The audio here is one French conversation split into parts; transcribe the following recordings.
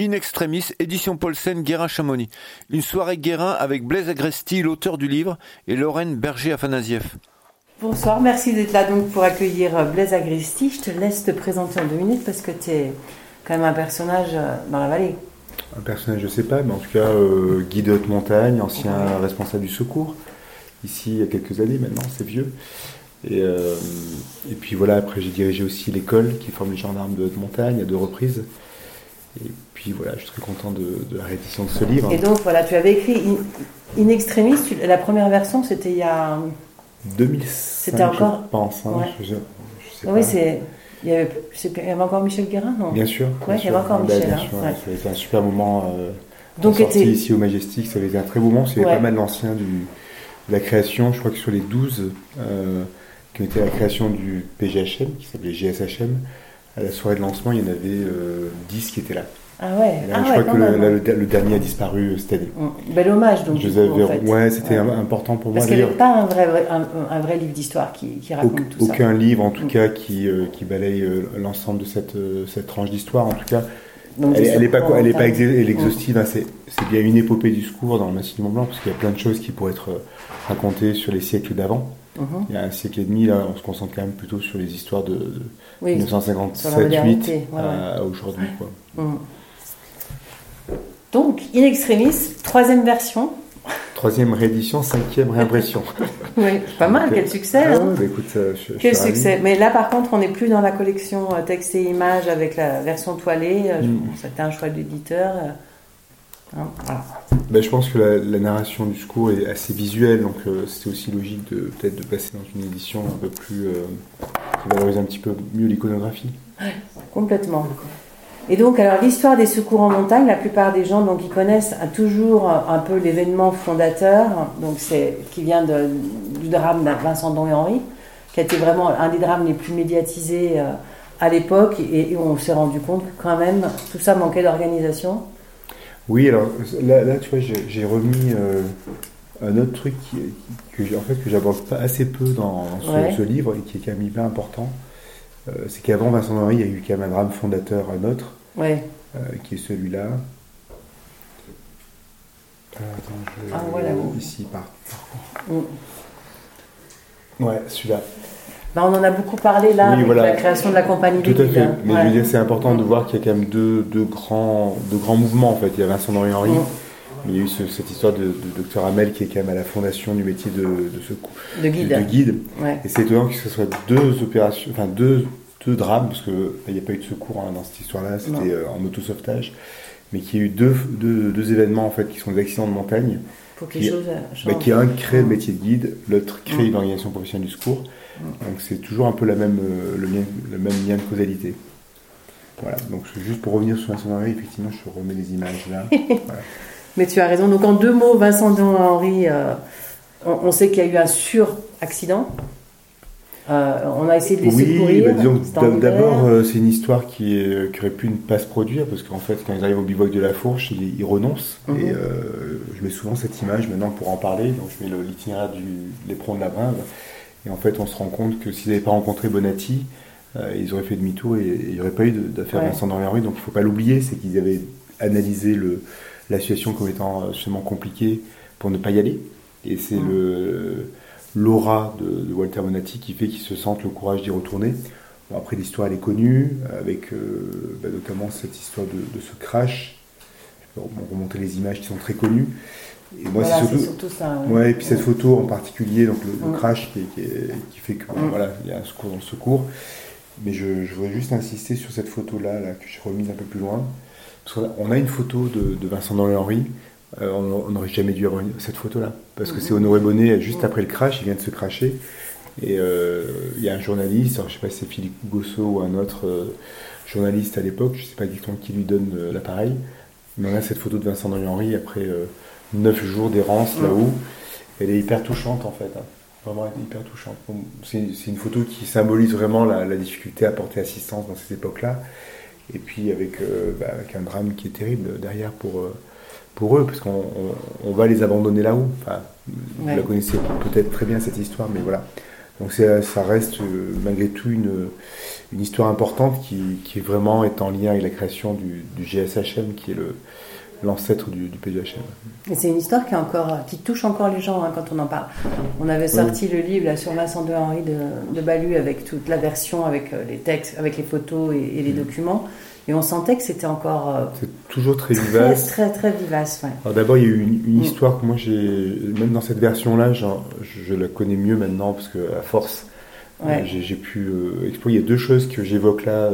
In Extremis, édition Paulsen, Guérin-Chamonix. Une soirée Guérin avec Blaise Agresti, l'auteur du livre, et Lorraine Berger-Afanasieff. Bonsoir, merci d'être là donc pour accueillir euh, Blaise Agresti. Je te laisse te présenter en deux minutes parce que tu es quand même un personnage euh, dans la vallée. Un personnage, je sais pas, mais en tout cas, euh, guide de haute montagne, ancien responsable du secours, ici il y a quelques années maintenant, c'est vieux. Et, euh, et puis voilà, après j'ai dirigé aussi l'école qui forme les gendarmes de haute montagne à deux reprises. Et puis voilà, je suis très content de, de la réédition de ce livre. Et donc voilà, tu avais écrit In, In Extremis, tu- la première version c'était il y a. 2005, C'était encore- je pense. hein, Ouais. je, je sais oui, c'est. Il y, avait, il y encore Michel Guérin, non? Bien sûr. Bien il y avait encore Bah, Michel, bien hein, sûr, ouais. Ça a été un super moment. Euh, Donc, était- ici au Majestic, ça avait été un très beau moment. avait Ouais. pas mal d'anciens du, de la création. Je crois que sur les 12 euh, qui ont été à la création du PGHM, qui s'appelait GSHM, à la soirée de lancement, il y en avait euh, 10 qui étaient là. Ah ouais, là, ah je ouais, crois que le, là, le- le dernier a disparu euh, cette année. Mm. Bel hommage donc. Je coup, avais- en fait. Ouais, c'était Ouais. important pour moi. Parce qu'il n'y avait pas un vrai, un, un vrai livre d'histoire qui, qui raconte Auc- tout ça. aucun livre, en tout Mm. cas, qui, euh, qui balaye euh, l'ensemble de cette, euh, cette tranche d'histoire. En tout cas, Donc, elle, des elle est pas, elle est pas ex- exhaustive. hein, c'est, bien une épopée du secours dans le Massif du Mont Blanc, parce qu'il y a plein de choses qui pourraient être euh, racontées sur les siècles d'avant. Mhm. Il y a un siècle et demi, là, on se concentre quand même plutôt sur les histoires de, de Oui, sur la 1957-8 modernité, ouais, à aujourd'hui. Mm. Donc, In Extremis, troisième version. Troisième réédition, cinquième réimpression. Oui, pas mal, Donc, quel succès. ah hein. bah écoute, euh, je Quel ravi. succès. Mais là, par contre, on n'est plus dans la collection euh, texte et images avec la version toilée. Euh, je- Mm. C'était un choix de l'éditeur. Bah, je pense que la, narration du secours est assez visuelle, donc euh, c'était aussi logique de peut-être de passer dans une édition un peu plus euh, qui valorise un petit peu mieux l'iconographie. Complètement. Et donc, alors l'histoire des secours en montagne, la plupart des gens donc ils connaissent euh, toujours un peu l'événement fondateur, donc c'est qui vient du drame de Vincent Don et Henri, qui a été vraiment un des drames les plus médiatisés euh, à l'époque, et, et on s'est rendu compte que quand même tout ça manquait d'organisation. Oui, alors là, là tu vois, j'ai remis euh, un autre truc qui, que en fait que j'aborde pas assez peu dans ce, Ouais. ce livre et qui est quand même hyper important. Euh, c'est qu'avant Vincent Henry, il y a eu quand même un drame fondateur, un autre, Ouais. euh, qui est celui-là. Attends, je Ah, voilà. ici par. Mm. Ouais, celui-là. Bah, on en a beaucoup parlé là Oui, avec voilà. la création de la compagnie Tout à fait. Mais Ouais. je veux dire, c'est important de voir qu'il y a quand même deux, deux, grands, deux grands mouvements en fait. Il y a Vincent Henri Henry, Mm. mais il y a eu ce- cette histoire de, Dr Hamel qui est quand même à la fondation du métier de, de, secours- de guide. de guide. Ouais. Et c'est étonnant que ce soit deux opérations, enfin deux, deux drames, parce qu'il n'y a pas eu de secours hein, dans cette histoire-là, c'était euh, en autosauvetage, mais qu'il y a eu deux, deux, deux événements en fait qui sont des accidents de montagne, Pour Qui- euh, bah, qui un crée le métier de guide, l'autre crée Mm. une organisation professionnelle du secours. Donc c'est toujours un peu la même, euh, le, lien, le même lien de causalité. Voilà, donc juste pour revenir sur Vincent Henry, effectivement, je remets les images là. Voilà. Mais tu as raison. Donc en deux mots, Vincent Henri, euh, on, on sait qu'il y a eu un sur-accident. Euh, on a essayé de les Oui, secourir. bah, disons d'abord, euh, c'est une histoire qui, est- qui aurait pu ne pas se produire, parce qu'en fait, quand ils arrivent au bivouac de la Fourche, ils, ils renoncent. Mhm. Et euh, je mets souvent cette image maintenant pour en parler, donc je mets l'itinéraire du l'éperon de la Brinve. Et en fait, on se rend compte que s'ils n'avaient pas rencontré Bonatti, euh, ils auraient fait demi-tour et et il n'y aurait pas eu d'affaire Ouais. Vincent Henry. Donc il ne faut pas l'oublier, c'est qu'ils avaient analysé le, la situation comme étant euh, justement compliquée pour ne pas y aller. Et c'est le l'aura de, de Walter Bonatti qui fait qu'ils se sentent le courage d'y retourner. Bon, après, l'histoire, elle est connue, avec euh, bah, notamment cette histoire de, de ce crash. Je peux remonter les images qui sont très connues. Et moi, Voilà, c'est surtout, surtout ça. Ouais, et puis cette photo en particulier, donc le, le Mm. crash qui, qui est- qui fait que bon, Mm. voilà, il y a un secours dans le secours. Mais je, je voudrais juste insister sur cette photo-là, là, que j'ai remise un peu plus loin. Parce qu'on a, on a une photo de, de Vincent Henri Henry. Euh, on n'aurait jamais dû avoir cette photo-là. Parce que Mhm. c'est Honoré Bonnet, juste Mm. après le crash, il vient de se cracher. Et euh, il y a un journaliste, alors je sais pas si c'est Philippe Gossot ou un autre euh, journaliste à l'époque, je sais pas exactement qui lui donne euh, l'appareil. Mais on a cette photo de Vincent Henri Henry après euh, neuf jours d'errance là-haut. Elle est hyper touchante en fait. hein. Vraiment hyper touchante. C'est une photo qui symbolise vraiment la, la difficulté à porter assistance dans cette époque-là. Et puis avec, euh, bah, avec un drame qui est terrible derrière pour, euh, pour eux, parce qu'on on- on va les abandonner là-haut. Enfin, vous la connaissez peut-être très bien cette histoire, mais voilà. Donc ça reste malgré tout une, une histoire importante qui, qui, vraiment est en lien avec la création du, du GSHM, qui est le, l'ancêtre du, du PDHM. Et c'est une histoire qui, est encore, qui touche encore les gens hein, quand on en parle. On avait sorti le livre là, sur Vincent de Henri de, de Balu avec toute la version, avec les textes, avec les photos et, les documents. Et on sentait que c'était encore. Euh, c'est toujours très vivace. Très, très, vivace, ouais. Alors d'abord, il y a eu une, mm. histoire que moi, j'ai. Même dans cette version-là, je, je, la connais mieux maintenant, parce que à force, ouais. j'ai pu euh, explorer. Il y a deux choses que j'évoque là.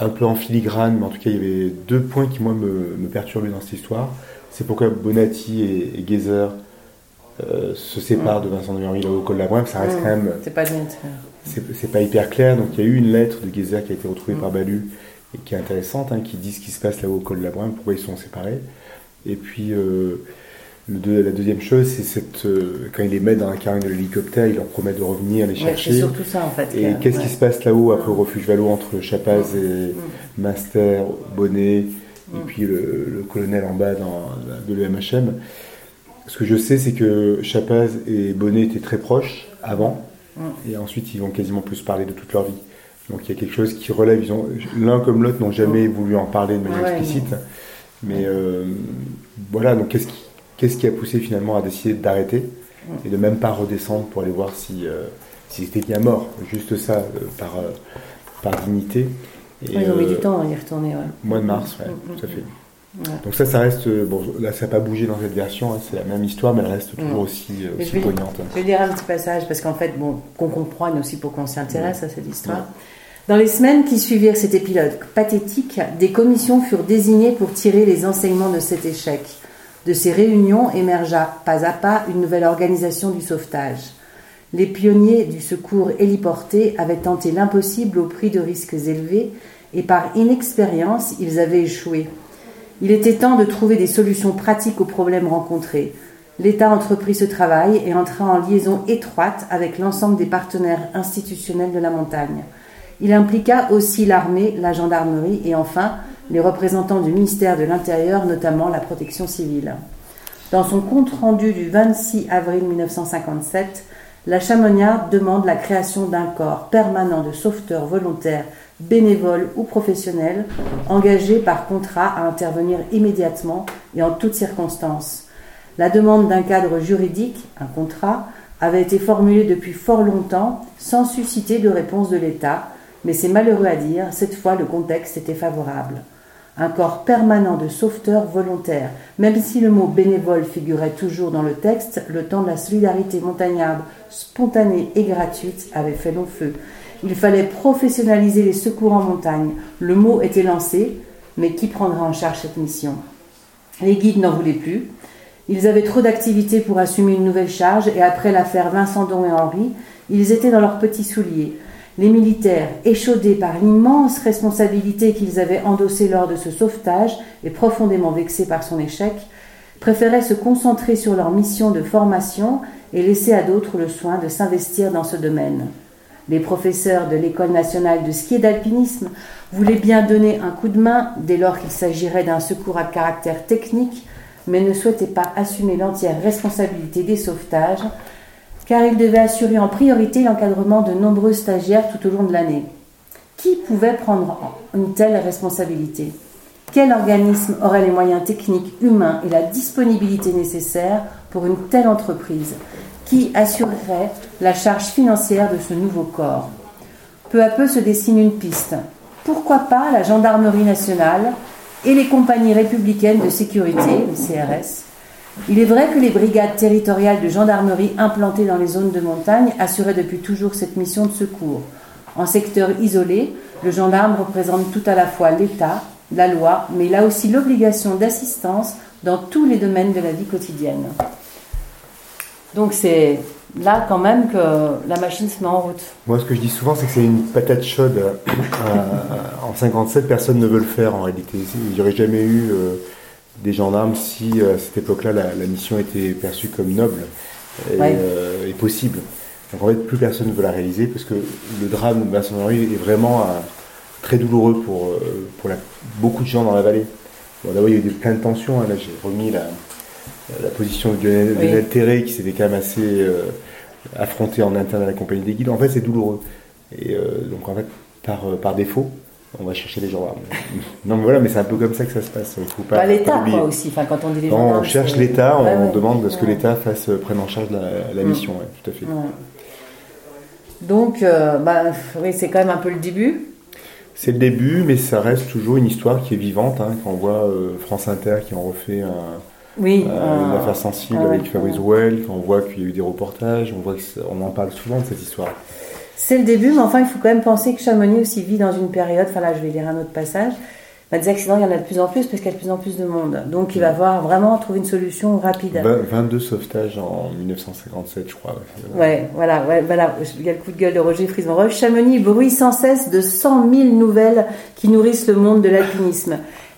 Un peu en filigrane, mais en tout cas, il y avait deux points qui, moi, me, me perturbaient dans cette histoire. C'est pourquoi Bonatti et, et Geyser euh, se séparent mm. de Vincent de Henry là au col de la Brème. Ça reste mm. quand même. C'est pas C'est pas hyper clair. Donc, il y a eu une lettre de Geyser qui a été retrouvée par Balu et qui est intéressante, hein, qui dit ce qui se passe là-haut au col de la Brème, pourquoi ils sont séparés. Et puis, euh, la deuxième chose, c'est cette, euh, quand il les met dans la carrière de l'hélicoptère, il leur promet de revenir les chercher. c'est surtout ça en fait. Et qu'est-ce qui se passe là-haut après au refuge Valo entre Chapaz et. Master, Bonnet, et puis le, colonel en bas dans, de l'EMHM Ce que je sais, c'est que Chapaz et Bonnet étaient très proches avant, et ensuite ils vont quasiment plus parler de toute leur vie. Donc il y a quelque chose qui relève. L'un comme l'autre n'ont jamais voulu en parler de manière explicite. Mais euh, voilà, donc qu'est-ce qui Qu'est-ce qui a poussé finalement à décider d'arrêter et de même pas redescendre pour aller voir si, euh, si c'était bien mort? Juste ça, euh, par, euh, par dignité. Et, ils ont mis du temps à y retourner. Ouais. Mois de mars, ouais, mm, mm, tout à fait. Mm. Donc ça, ça reste, bon, là ça n'a pas bougé dans cette version, hein, c'est la même histoire, mais elle reste toujours aussi, aussi poignante. Je vais lire un petit passage, parce qu'en fait, bon, qu'on comprenne aussi pour qu'on s'intéresse à cette histoire. Dans les semaines qui suivirent cet épilogue pathétique, des commissions furent désignées pour tirer les enseignements de cet échec. De ces réunions émergea pas à pas une nouvelle organisation du sauvetage. Les pionniers du secours héliporté avaient tenté l'impossible au prix de risques élevés et par inexpérience ils avaient échoué. Il était temps de trouver des solutions pratiques aux problèmes rencontrés. L'État entreprit ce travail et entra en liaison étroite avec l'ensemble des partenaires institutionnels de la montagne. Il impliqua aussi l'armée, la gendarmerie et enfin les représentants du ministère de l'Intérieur, notamment la protection civile. Dans son compte-rendu du 26 avril 1957, la Chamoniarde demande la création d'un corps permanent de sauveteurs volontaires, bénévoles ou professionnels, engagés par contrat à intervenir immédiatement et en toutes circonstances. La demande d'un cadre juridique, un contrat, avait été formulée depuis fort longtemps sans susciter de réponse de l'État, mais c'est malheureux à dire, cette fois le contexte était favorable un corps permanent de sauveteurs volontaires. Même si le mot bénévole figurait toujours dans le texte, le temps de la solidarité montagnarde spontanée et gratuite avait fait long feu. Il fallait professionnaliser les secours en montagne. Le mot était lancé, mais qui prendra en charge cette mission? Les guides n'en voulaient plus. Ils avaient trop d'activités pour assumer une nouvelle charge et après l'affaire Vincent Don et Henri, ils étaient dans leurs petits souliers. Les militaires, échaudés par l'immense responsabilité qu'ils avaient endossée lors de ce sauvetage et profondément vexés par son échec, préféraient se concentrer sur leur mission de formation et laisser à d'autres le soin de s'investir dans ce domaine. Les professeurs de l'École nationale de ski et d'alpinisme voulaient bien donner un coup de main dès lors qu'il s'agirait d'un secours à caractère technique, mais ne souhaitaient pas assumer l'entière responsabilité des sauvetages car il devait assurer en priorité l'encadrement de nombreux stagiaires tout au long de l'année. Qui pouvait prendre une telle responsabilité? Quel organisme aurait les moyens techniques, humains et la disponibilité nécessaires pour une telle entreprise? Qui assurerait la charge financière de ce nouveau corps? Peu à peu se dessine une piste. Pourquoi pas la gendarmerie nationale et les compagnies républicaines de sécurité, les CRS, il est vrai que les brigades territoriales de gendarmerie implantées dans les zones de montagne assuraient depuis toujours cette mission de secours. En secteur isolé, le gendarme représente tout à la fois l'État, la loi, mais il a aussi l'obligation d'assistance dans tous les domaines de la vie quotidienne. Donc c'est là quand même que la machine se met en route. Moi ce que je dis souvent c'est que c'est une patate chaude. Euh, en 57 personne ne veut le faire en réalité. Il n'y aurait jamais eu... Euh, des gendarmes si euh, à cette époque-là la, mission était perçue comme noble euh, et, possible. Donc en fait, plus personne ne veut la réaliser parce que le drame de Vincent est vraiment euh, très douloureux pour, pour beaucoup de gens dans la vallée. D'abord, il y a eu plein de tensions. Hein. Là, j'ai remis la, la position de Lionel, Terré qui s'était quand même assez affronter en interne à la compagnie des guides. En fait, c'est douloureux. Et donc, en fait, par, par défaut, on va chercher les gendarmes. non, mais voilà, mais c'est un peu comme ça que ça se passe. Il faut pas. l'État, quoi, aussi. Enfin, quand on dit les gendarmes. on cherche l'État, on, demande à ce que l'État fasse prenne en charge la, mission, tout à fait. Donc, euh, bah, oui, c'est quand même un peu le début. C'est le début, mais ça reste toujours une histoire qui est vivante. Hein, quand on voit euh, France Inter qui en refait un, oui, une affaire sensible avec Fabrice Well, quand on voit qu'il y a eu des reportages, on voit qu'on en parle souvent de cette histoire. C'est le début, mais enfin, il faut quand même penser que Chamonix aussi vit dans une période, enfin là, je vais lire un autre passage, bah, des accidents, il y en a de plus en plus parce qu'il y a de plus en plus de monde. Donc il va falloir vraiment trouver une solution rapide. 22 sauvetages en 1957, je crois. Ouais, voilà, ouais, voilà. Il y a le coup de gueule de Roger Chamonix bruit sans cesse de 100 000 nouvelles qui nourrissent le monde de l'alpinisme.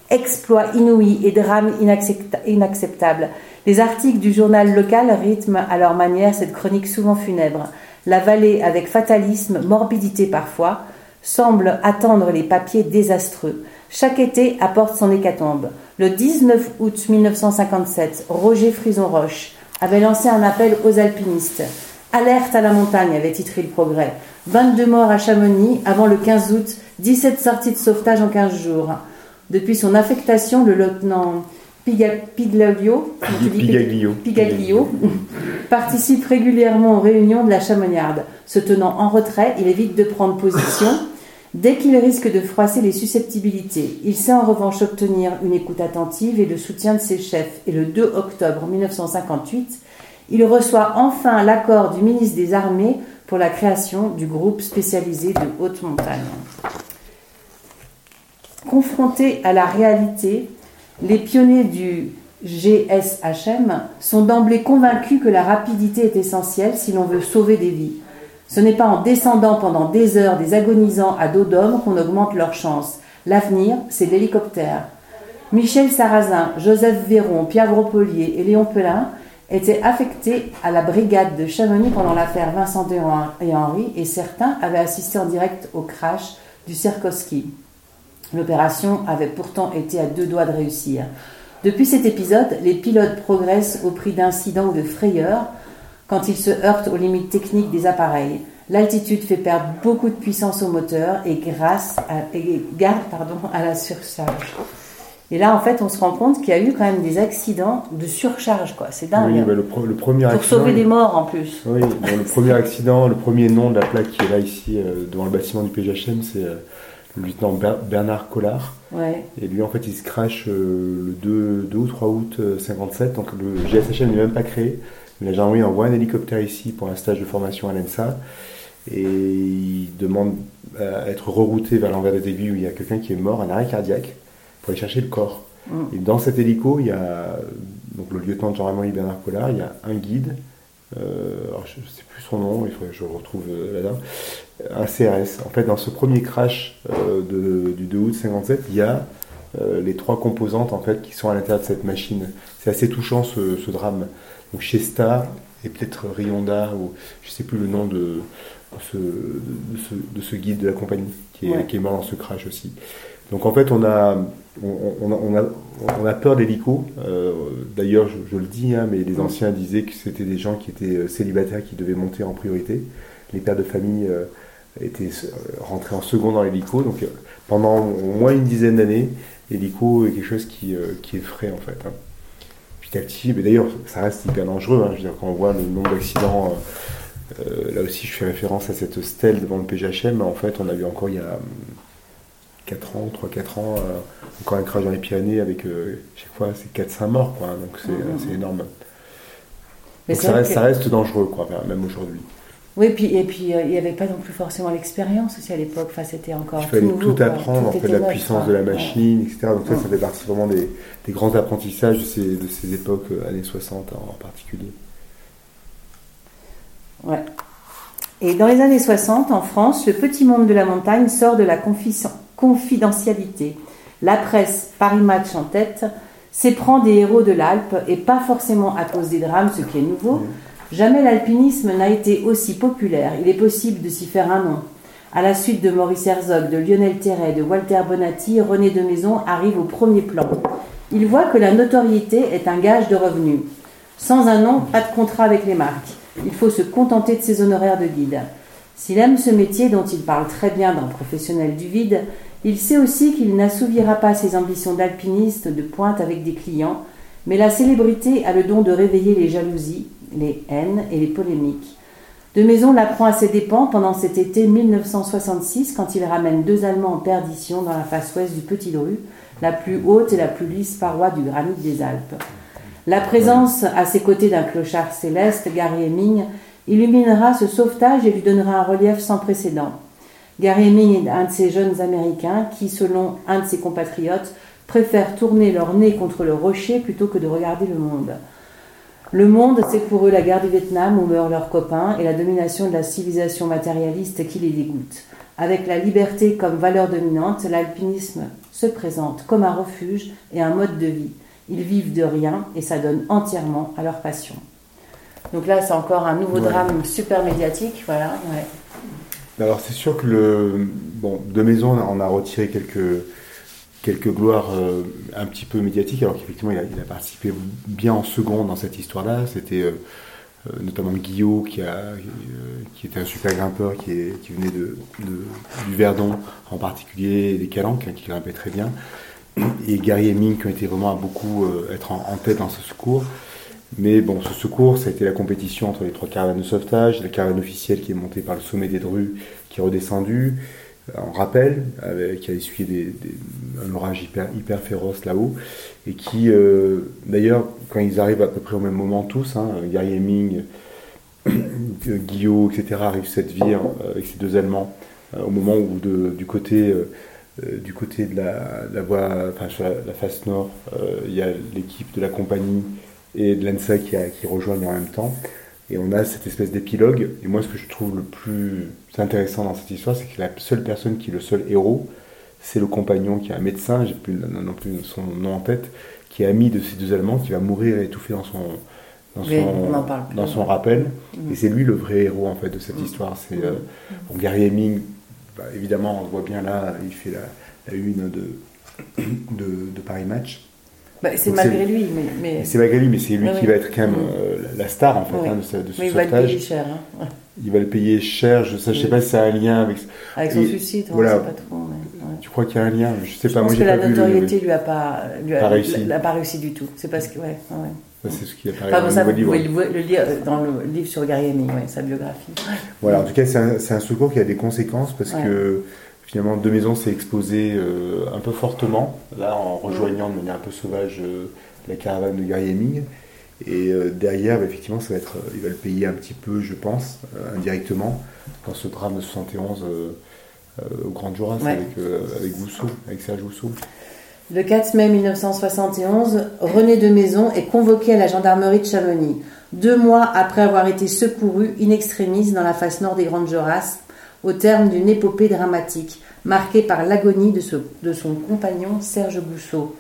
Exploits inouïs et drames inacceptables. Les articles du journal local rythment à leur manière cette chronique souvent funèbre. La vallée, avec fatalisme, morbidité parfois, semble attendre les papiers désastreux. Chaque été apporte son hécatombe. Le 19 août 1957, Roger Frison-Roche avait lancé un appel aux alpinistes. Alerte à la montagne, avait titré le progrès. 22 morts à Chamonix avant le 15 août, 17 sorties de sauvetage en 15 jours. Depuis son affectation, le lieutenant Pigaglio, Pigaglio participe régulièrement aux réunions de la Chamonniarde. Se tenant en retrait, il évite de prendre position Dès qu'il risque de froisser les susceptibilités, il sait en revanche obtenir une écoute attentive et le soutien de ses chefs. Et le 2 octobre 1958, il reçoit enfin l'accord du ministre des Armées pour la création du groupe spécialisé de haute montagne. Confrontés à la réalité, les pionniers du GSHM sont d'emblée convaincus que la rapidité est essentielle si l'on veut sauver des vies. Ce n'est pas en descendant pendant des heures des agonisants à dos d'homme qu'on augmente leurs chances. L'avenir, c'est l'hélicoptère. Michel Sarrazin, Joseph Véron, Pierre Grospolier et Léon Pelin étaient affectés à la brigade de Chamonix pendant l'affaire Vincent et Henri et certains avaient assisté en direct au crash du Serkowski. L'opération avait pourtant été à deux doigts de réussir. Depuis cet épisode, les pilotes progressent au prix d'incidents ou de frayeurs quand ils se heurtent aux limites techniques des appareils. L'altitude fait perdre beaucoup de puissance au moteur et, grâce à, garde pardon, à la surcharge. Et là, en fait, on se rend compte qu'il y a eu quand même des accidents de surcharge, quoi. C'est dingue. Oui, hein. le, premier Pour sauver des morts en plus. Oui, le premier accident, le premier nom de la plaque qui est là ici euh, devant le bâtiment du PGHM, c'est euh, le lieutenant Bernard Collard. Ouais. Et lui, en fait, il se crache euh, le 2, 2, ou 3 août 57. Donc le GSHM n'est même pas créé. La gendarmerie envoie un hélicoptère ici pour un stage de formation à l'ENSA et il demande à être rerouté vers l'envers des aiguilles où il y a quelqu'un qui est mort, un arrêt cardiaque, pour aller chercher le corps. Mm. Et dans cet hélico, il y a donc le lieutenant de gendarmerie Bernard Collard, il y a un guide, euh, je ne sais plus son nom, il faudrait que je retrouve euh, là-dedans, un CRS. En fait, dans ce premier crash euh, du 2 août 57, il y a les trois composantes en fait qui sont à l'intérieur de cette machine. C'est assez touchant ce drame ou Shesta et peut-être Rionda, ou je ne sais plus le nom de, ce, de, ce, guide de la compagnie qui est, qui est, mort dans ce crash aussi. Donc en fait, on a, on, a, peur d'hélico. Euh, d'ailleurs, je, le dis, hein, mais les anciens disaient que c'était des gens qui étaient euh, célibataires qui devaient monter en priorité. Les pères de famille euh, étaient rentrés en second dans l'hélico. Donc pendant au moins une dizaine d'années, l'hélico est quelque chose qui, qui effraie en fait. Hein d'ailleurs, ça reste hyper dangereux. Hein. Je veux dire, quand on voit le nombre d'accidents, là aussi, je fais référence à cette stèle devant le PGHM. En fait, on a vu encore il y a 4 hum, ans, 3-4 ans, euh, encore un crash dans les Pyrénées avec chaque fois c'est 4-5 morts, quoi. Donc c'est mmh. énorme. Mais ça reste, ça reste dangereux, quoi, même aujourd'hui. Oui, puis, et puis il n'y avait pas non plus forcément l'expérience aussi à l'époque. Enfin, c'était encore. Il fallait tout, apprendre, en fait, la puissance de la machine, etc. Donc ça, ça fait partie vraiment des, des grands apprentissages de ces, de ces époques, euh, années 60 en, particulier. Ouais. Et dans les années 60, en France, le petit monde de la montagne sort de la confidentialité. La presse, Paris Match en tête, s'éprend des héros de l'Alpe, et pas forcément à cause des drames, ce qui est nouveau. Jamais l'alpinisme n'a été aussi populaire. Il est possible de s'y faire un nom. À la suite de Maurice Herzog, de Lionel Terret, de Walter Bonatti, René de Maison arrive au premier plan. Il voit que la notoriété est un gage de revenus. Sans un nom, pas de contrat avec les marques. il faut se contenter de ses honoraires de guide. S'il aime ce métier dont il parle très bien d'un professionnel du vide, il sait aussi qu'il n'assouvira pas ses ambitions d'alpiniste de pointe avec des clients, mais la célébrité a le don de réveiller les jalousies, les haines et les polémiques. De Maison l'apprend à ses dépens pendant cet été 1966 quand il ramène deux Allemands en perdition dans la face ouest du Petit Dru, la plus haute et la plus lisse paroi du granit des Alpes. La présence à ses côtés d'un clochard céleste, Gary Heming, illuminera ce sauvetage et lui donnera un relief sans précédent. Gary Heming est un de ces jeunes Américains qui, selon un de ses compatriotes, préfèrent tourner leur nez contre le rocher plutôt que de regarder le monde. Le monde, c'est pour eux la guerre du Vietnam où meurent leurs copains et la domination de la civilisation matérialiste qui les dégoûte. Avec la liberté comme valeur dominante, l'alpinisme se présente comme un refuge et un mode de vie. Ils vivent de rien et ça donne entièrement à leur passion. Donc là, c'est encore un nouveau drame super médiatique, voilà. Alors c'est sûr que le bon de maison, on a retiré quelques quelques gloires euh, un petit peu médiatiques, alors qu'effectivement il a, participé bien en second dans cette histoire-là. C'était euh, euh, notamment Guillaume qui, a, qui était un super grimpeur qui, venait de, du Verdon en particulier, et des Calanques hein, qui grimpaient très bien, et Gary Heming qui ont été vraiment à beaucoup être en, en, tête dans ce secours. Mais bon, ce secours, ça a été la compétition entre les trois caravanes de sauvetage, la caravane officielle qui est montée par le sommet des Drues, qui est redescendue, en rappel, avec, qui a essuyé un orage hyper, féroce là-haut, et qui, euh, d'ailleurs, quand ils arrivent à peu près au même moment tous, hein, Gary Heming, Guillaume, etc., arrivent cette vire euh, avec ces deux Allemands, euh, au moment où du côté euh, du côté de la, voie, enfin sur la face nord, il y a l'équipe de la compagnie et de l'ANSA qui, a, qui rejoignent en même temps. Et on a cette espèce d'épilogue. Et moi, ce que je trouve le plus intéressant dans cette histoire, c'est que la seule personne qui est le seul héros, c'est le compagnon qui est un médecin, j'ai plus non plus son nom en tête, qui est ami de ces deux Allemands, qui va mourir étouffé dans son dans son, dans son rappel. Mmh. Et c'est lui le vrai héros en fait de cette mmh. histoire. C'est euh, bon, Gary Heming, bah, évidemment, on le voit bien là, il fait la, la une de, de, de Paris Match. Bah, c'est malgré lui, mais. mais... C'est malgré lui, mais c'est lui oui, qui va être quand même mmh. euh, la star en fait oui. hein, de ce, de ce mais il va le payer cher. Hein. Il va le payer cher. Je ne sais, sais pas si ça a un lien avec. Avec son et, suicide, voilà. pas trop. Mais, ouais. Tu crois qu'il y a un lien Je sais je pas. Pense moi, que la pas notoriété lui a pas, lui a, pas réussi. L'a pas réussi du tout. C'est parce que ouais. ouais. C'est ce qui apparaît enfin, dans ça, le vous livre. pouvez le, lire dans le livre sur ouais, sa biographie. Voilà, en tout cas, c'est un, un, secours qui a des conséquences parce que finalement, De Maison s'est exposé euh, un peu fortement, là, en rejoignant de manière un peu sauvage euh, la caravane de Gary Heming. Et euh, derrière, bah, effectivement, ça va être, il va le payer un petit peu, je pense, indirectement, dans ce drame de 71 au Grand ouais. avec, avec Serge Gousseau. Le 4 mai 1971, René de Maison est convoqué à la gendarmerie de Chamonix, deux mois après avoir été secouru in extremis dans la face nord des Grandes Jorasses, au terme d'une épopée dramatique, marquée par l'agonie de, son compagnon Serge Gousseau.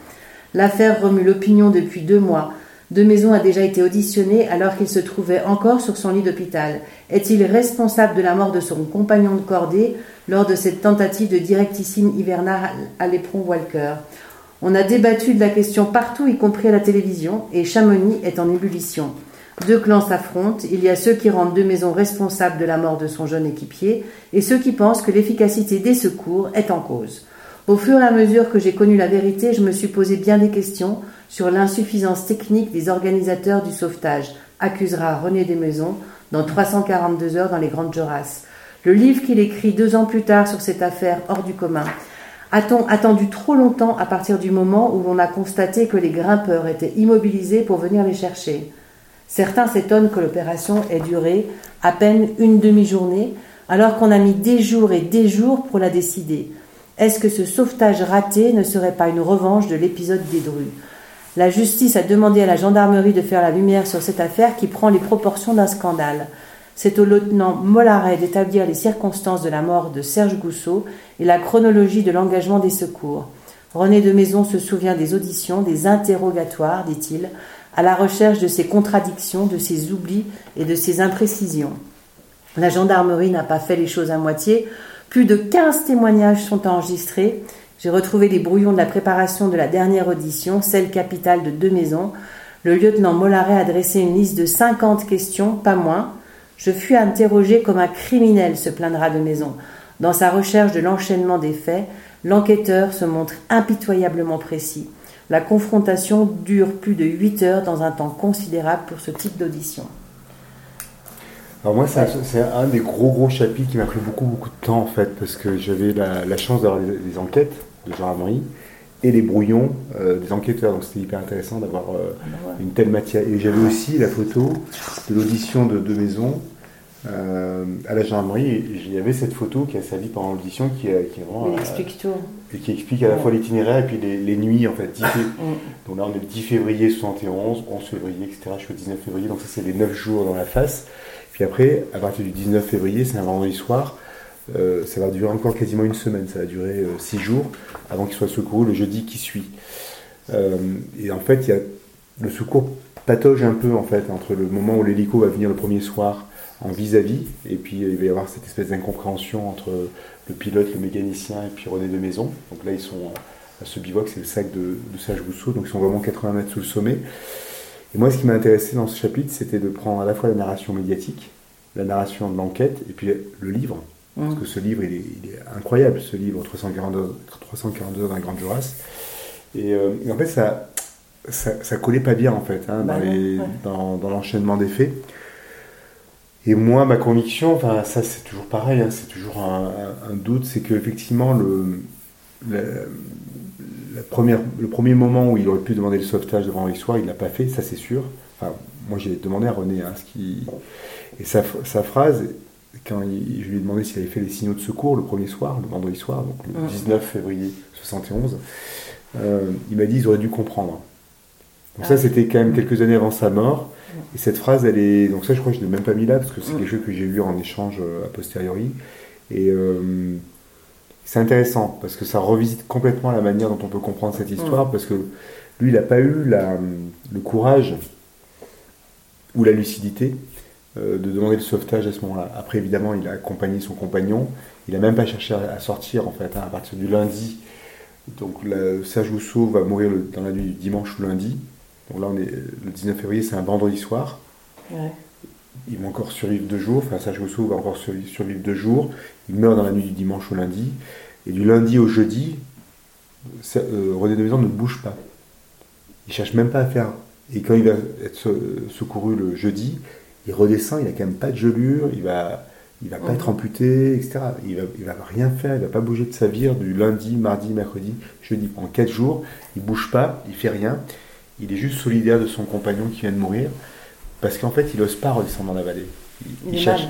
L'affaire remue l'opinion depuis deux mois. De Maison a déjà été auditionné alors qu'il se trouvait encore sur son lit d'hôpital. Est-il responsable de la mort de son compagnon de cordée lors de cette tentative de directissime hivernale à l'éperon Walker? On a débattu de la question partout, y compris à la télévision, et Chamonix est en ébullition. Deux clans s'affrontent, il y a ceux qui rendent De Maison responsable de la mort de son jeune équipier, et ceux qui pensent que l'efficacité des secours est en cause. Au fur et à mesure que j'ai connu la vérité, je me suis posé bien des questions sur l'insuffisance technique des organisateurs du sauvetage, accusera René Desmaisons dans 342 heures dans les Grandes Jorasses. Le livre qu'il écrit deux ans plus tard sur cette affaire hors du commun a-t-on attendu trop longtemps à partir du moment où l'on a constaté que les grimpeurs étaient immobilisés pour venir les chercher? Certains s'étonnent que l'opération ait duré à peine une demi-journée, alors qu'on a mis des jours et des jours pour la décider. Est-ce que ce sauvetage raté ne serait pas une revanche de l'épisode des Drues? La justice a demandé à la gendarmerie de faire la lumière sur cette affaire qui prend les proportions d'un scandale. C'est au lieutenant Mollaret d'établir les circonstances de la mort de Serge Gousseau et la chronologie de l'engagement des secours. René de Maison se souvient des auditions, des interrogatoires, dit-il, à la recherche de ses contradictions, de ses oublis et de ses imprécisions. La gendarmerie n'a pas fait les choses à moitié. Plus de 15 témoignages sont enregistrés. J'ai retrouvé les brouillons de la préparation de la dernière audition, celle capitale de deux maisons. Le lieutenant Mollaret a dressé une liste de 50 questions, pas moins, Je fus interrogé comme un criminel, se plaindra de maison. Dans sa recherche de l'enchaînement des faits, l'enquêteur se montre impitoyablement précis. La confrontation dure plus de 8 heures dans un temps considérable pour ce type d'audition. Alors moi, c'est un, des gros gros chapitres qui m'a pris beaucoup beaucoup de temps en fait, parce que j'avais la, chance d'avoir des, enquêtes de Amory et les brouillons euh, des enquêteurs, donc c'était hyper intéressant d'avoir euh, ah bah une telle matière. Et j'avais aussi la photo de l'audition de, de Maison euh, à la gendarmerie, il y avait cette photo qui a servi pendant l'audition qui, qui est vraiment. explique tout. Et qui explique à la fois l'itinéraire et puis les, nuits, en fait. donc là, on est le 10 février 71, 11 février, etc. Je suis au 19 février, donc ça, c'est les 9 jours dans la face. Puis après, à partir du 19 février, c'est un vendredi soir. Euh, ça va durer encore quasiment une semaine, ça va durer 6 euh, jours avant qu'il soit secouru le jeudi qui suit. et en fait, il y a, le secours patauge un peu en fait entre le moment où l'hélico va venir le premier soir en vis-à-vis, et puis il va y avoir cette espèce d'incompréhension entre le pilote, le mécanicien et puis René de Maison. Donc là, ils sont à ce bivouac, c'est le sac de, de Sage Rousseau, donc ils sont vraiment 80 mètres sous le sommet. Et moi, ce qui m'a intéressé dans ce chapitre, c'était de prendre à la fois la narration médiatique, la narration de l'enquête, et puis le livre. Parce que ce livre, il est, incroyable, ce livre, 342, 342 dans la Grande Jurasse. Et, euh, en fait, ça, ça, collait pas bien, en fait, hein, bah dans, dans l'enchaînement des faits. Et moi, ma conviction, enfin ça c'est toujours pareil, hein, c'est toujours un, doute, c'est qu'effectivement le, la, première, le premier moment où il aurait pu demander le sauvetage devant l'histoire, il l'a pas fait, ça c'est sûr. Enfin, moi j'ai demandé à René hein, ce qui et sa, sa phrase quand je lui ai demandé s'il avait fait les signaux de secours le premier soir, le vendredi soir, donc le 19 février 71, euh, il m'a dit ils auraient dû comprendre. Donc ça, ah. c'était quand même quelques années avant sa mort. Et cette phrase, elle est. Donc ça, je crois que je ne l'ai même pas mis là, parce que c'est quelque chose que j'ai lu en échange euh, a posteriori. Et euh, c'est intéressant, parce que ça revisite complètement la manière dont on peut comprendre cette histoire, parce que lui, il n'a pas eu la, le courage ou la lucidité euh, de demander le sauvetage à ce moment-là. Après, évidemment, il a accompagné son compagnon. Il n'a même pas cherché à, sortir, en fait, hein, à partir du lundi. Donc, Serge Rousseau va mourir dans la nuit du dimanche ou lundi. Là, on est, le 19 février, c'est un vendredi soir. Il va encore survivre deux jours. Enfin, Rousseau va encore survivre deux jours. Il meurt dans la nuit du dimanche au lundi. Et du lundi au jeudi, euh, René de Maison ne bouge pas. Il cherche même pas à faire. Et quand il va être secouru le jeudi, il redescend, il n'a quand même pas de gelure, il va, il va pas être amputé, etc. Il va, il va rien faire, il va pas bouger de sa vire du lundi, mardi, mercredi, jeudi. Pendant quatre jours, il bouge pas, il fait rien il est juste solidaire de son compagnon qui vient de mourir, parce qu'en fait, il n'ose pas redescendre dans la vallée. Il, cherche.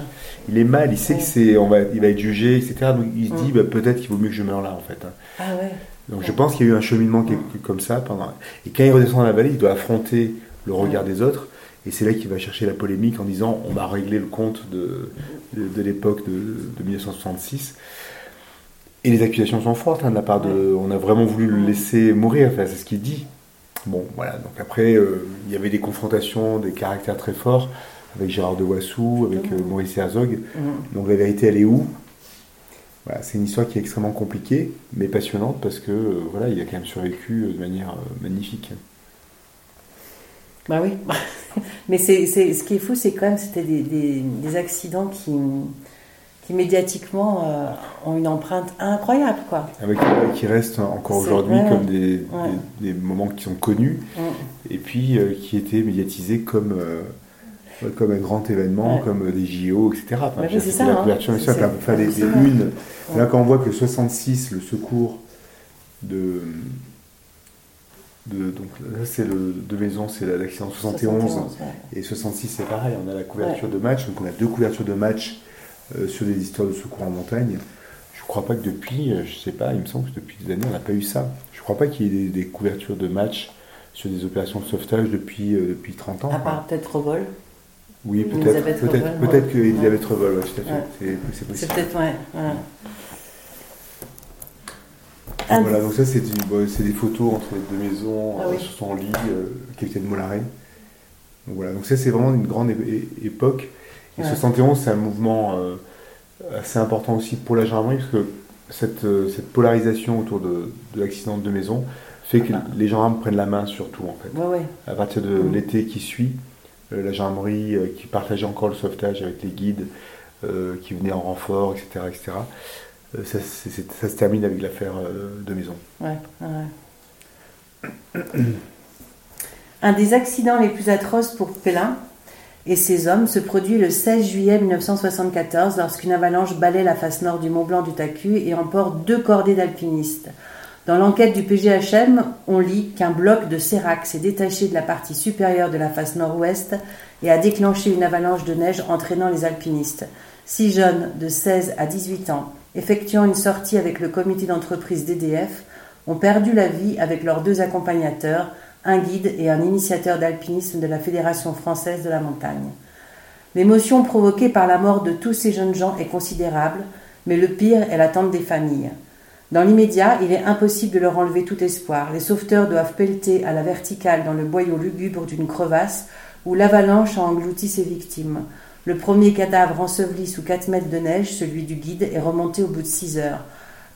Il est mal, il sait que c'est, on va, il va être jugé, etc. Donc il se dit, bah, peut-être qu'il vaut mieux que je meure là, en fait. Hein. Ah ouais. Donc je pense qu'il y a eu un cheminement comme ça pendant. Et quand il redescend dans la vallée, il doit affronter le regard des autres. Et c'est là qu'il va chercher la polémique en disant on va régler le compte de, de, l'époque de, 1966. Et les accusations sont fortes hein, de la part de. On a vraiment voulu le laisser mourir, enfin, c'est ce qu'il dit. Bon, voilà. Donc après, euh, il y avait des confrontations, des caractères très forts avec Gérard de Wassou, avec euh, Maurice Herzog. Mhm. Donc la vérité, elle est où? Voilà, C'est une histoire qui est extrêmement compliquée, mais passionnante parce que euh, voilà, il a quand même survécu de manière magnifique. Bah oui. mais c'est, ce qui est fou, c'est quand même c'était des, des accidents qui qui médiatiquement euh, ont une empreinte incroyable. Quoi. Avec, qui restent encore aujourd'hui comme des, des, moments qui sont connus et puis euh, qui étaient médiatisés comme, euh, comme un grand événement, comme des JO, etc. Enfin, c'est ça. La hein. couverture, faire des, unes. Là, quand on voit que 66, le secours de. De, donc là c'est le de maison c'est l'accident 71, 71 et 66 c'est pareil on a la couverture de match donc on a deux couvertures de match sur des histoires de secours en montagne. Je ne crois pas que depuis, euh, je sais pas, il me semble que depuis des années, on n'a pas eu ça. Je ne crois pas qu'il y ait des, couvertures de matchs sur des opérations de sauvetage depuis, euh, depuis 30 ans. À part peut-être Revol. Oui, peut-être peut-être peut-être que Elisabeth Revol, ouais, tout à fait. C'est possible. C'est peut-être, ouais. Voilà, donc ça c'est des photos entre les deux maisons, ah sur son lit, euh, capitaine Mollaret. Donc voilà, donc ça c'est vraiment une grande époque. Et 71, c'est un mouvement euh, assez important aussi pour la gendarmerie, parce que cette, euh, cette polarisation autour de, de l'accident de maison fait que les gendarmes prennent la main sur tout, en fait. À partir de mm. l'été qui suit, la gendarmerie qui partageait encore le sauvetage avec les guides qui venaient en renfort, etc. etc. Ça, ça, se termine avec l'affaire de maison. Un des accidents les plus atroces pour Pélin et ses hommes se produit le 16 juillet 1974 lorsqu'une avalanche balaie la face nord du Mont Blanc du Tacu et emporte deux cordées d'alpinistes. Dans l'enquête du PGHM, on lit qu'un bloc de sérac s'est détaché de la partie supérieure de la face nord-ouest et a déclenché une avalanche de neige entraînant les alpinistes. Six jeunes de 16 à 18 ans, effectuant une sortie avec le comité d'entreprise DDF, ont perdu la vie avec leurs deux accompagnateurs, un guide et un initiateur d'alpinisme de la Fédération française de la montagne. L'émotion provoquée par la mort de tous ces jeunes gens est considérable, mais le pire est l'attente des familles. Dans l'immédiat, il est impossible de leur enlever tout espoir. Les sauveteurs doivent pelleter à la verticale dans le boyau lugubre d'une crevasse où l'avalanche a englouti ses victimes. Le premier cadavre enseveli sous 4 mètres de neige, celui du guide, est remonté au bout de 6 heures.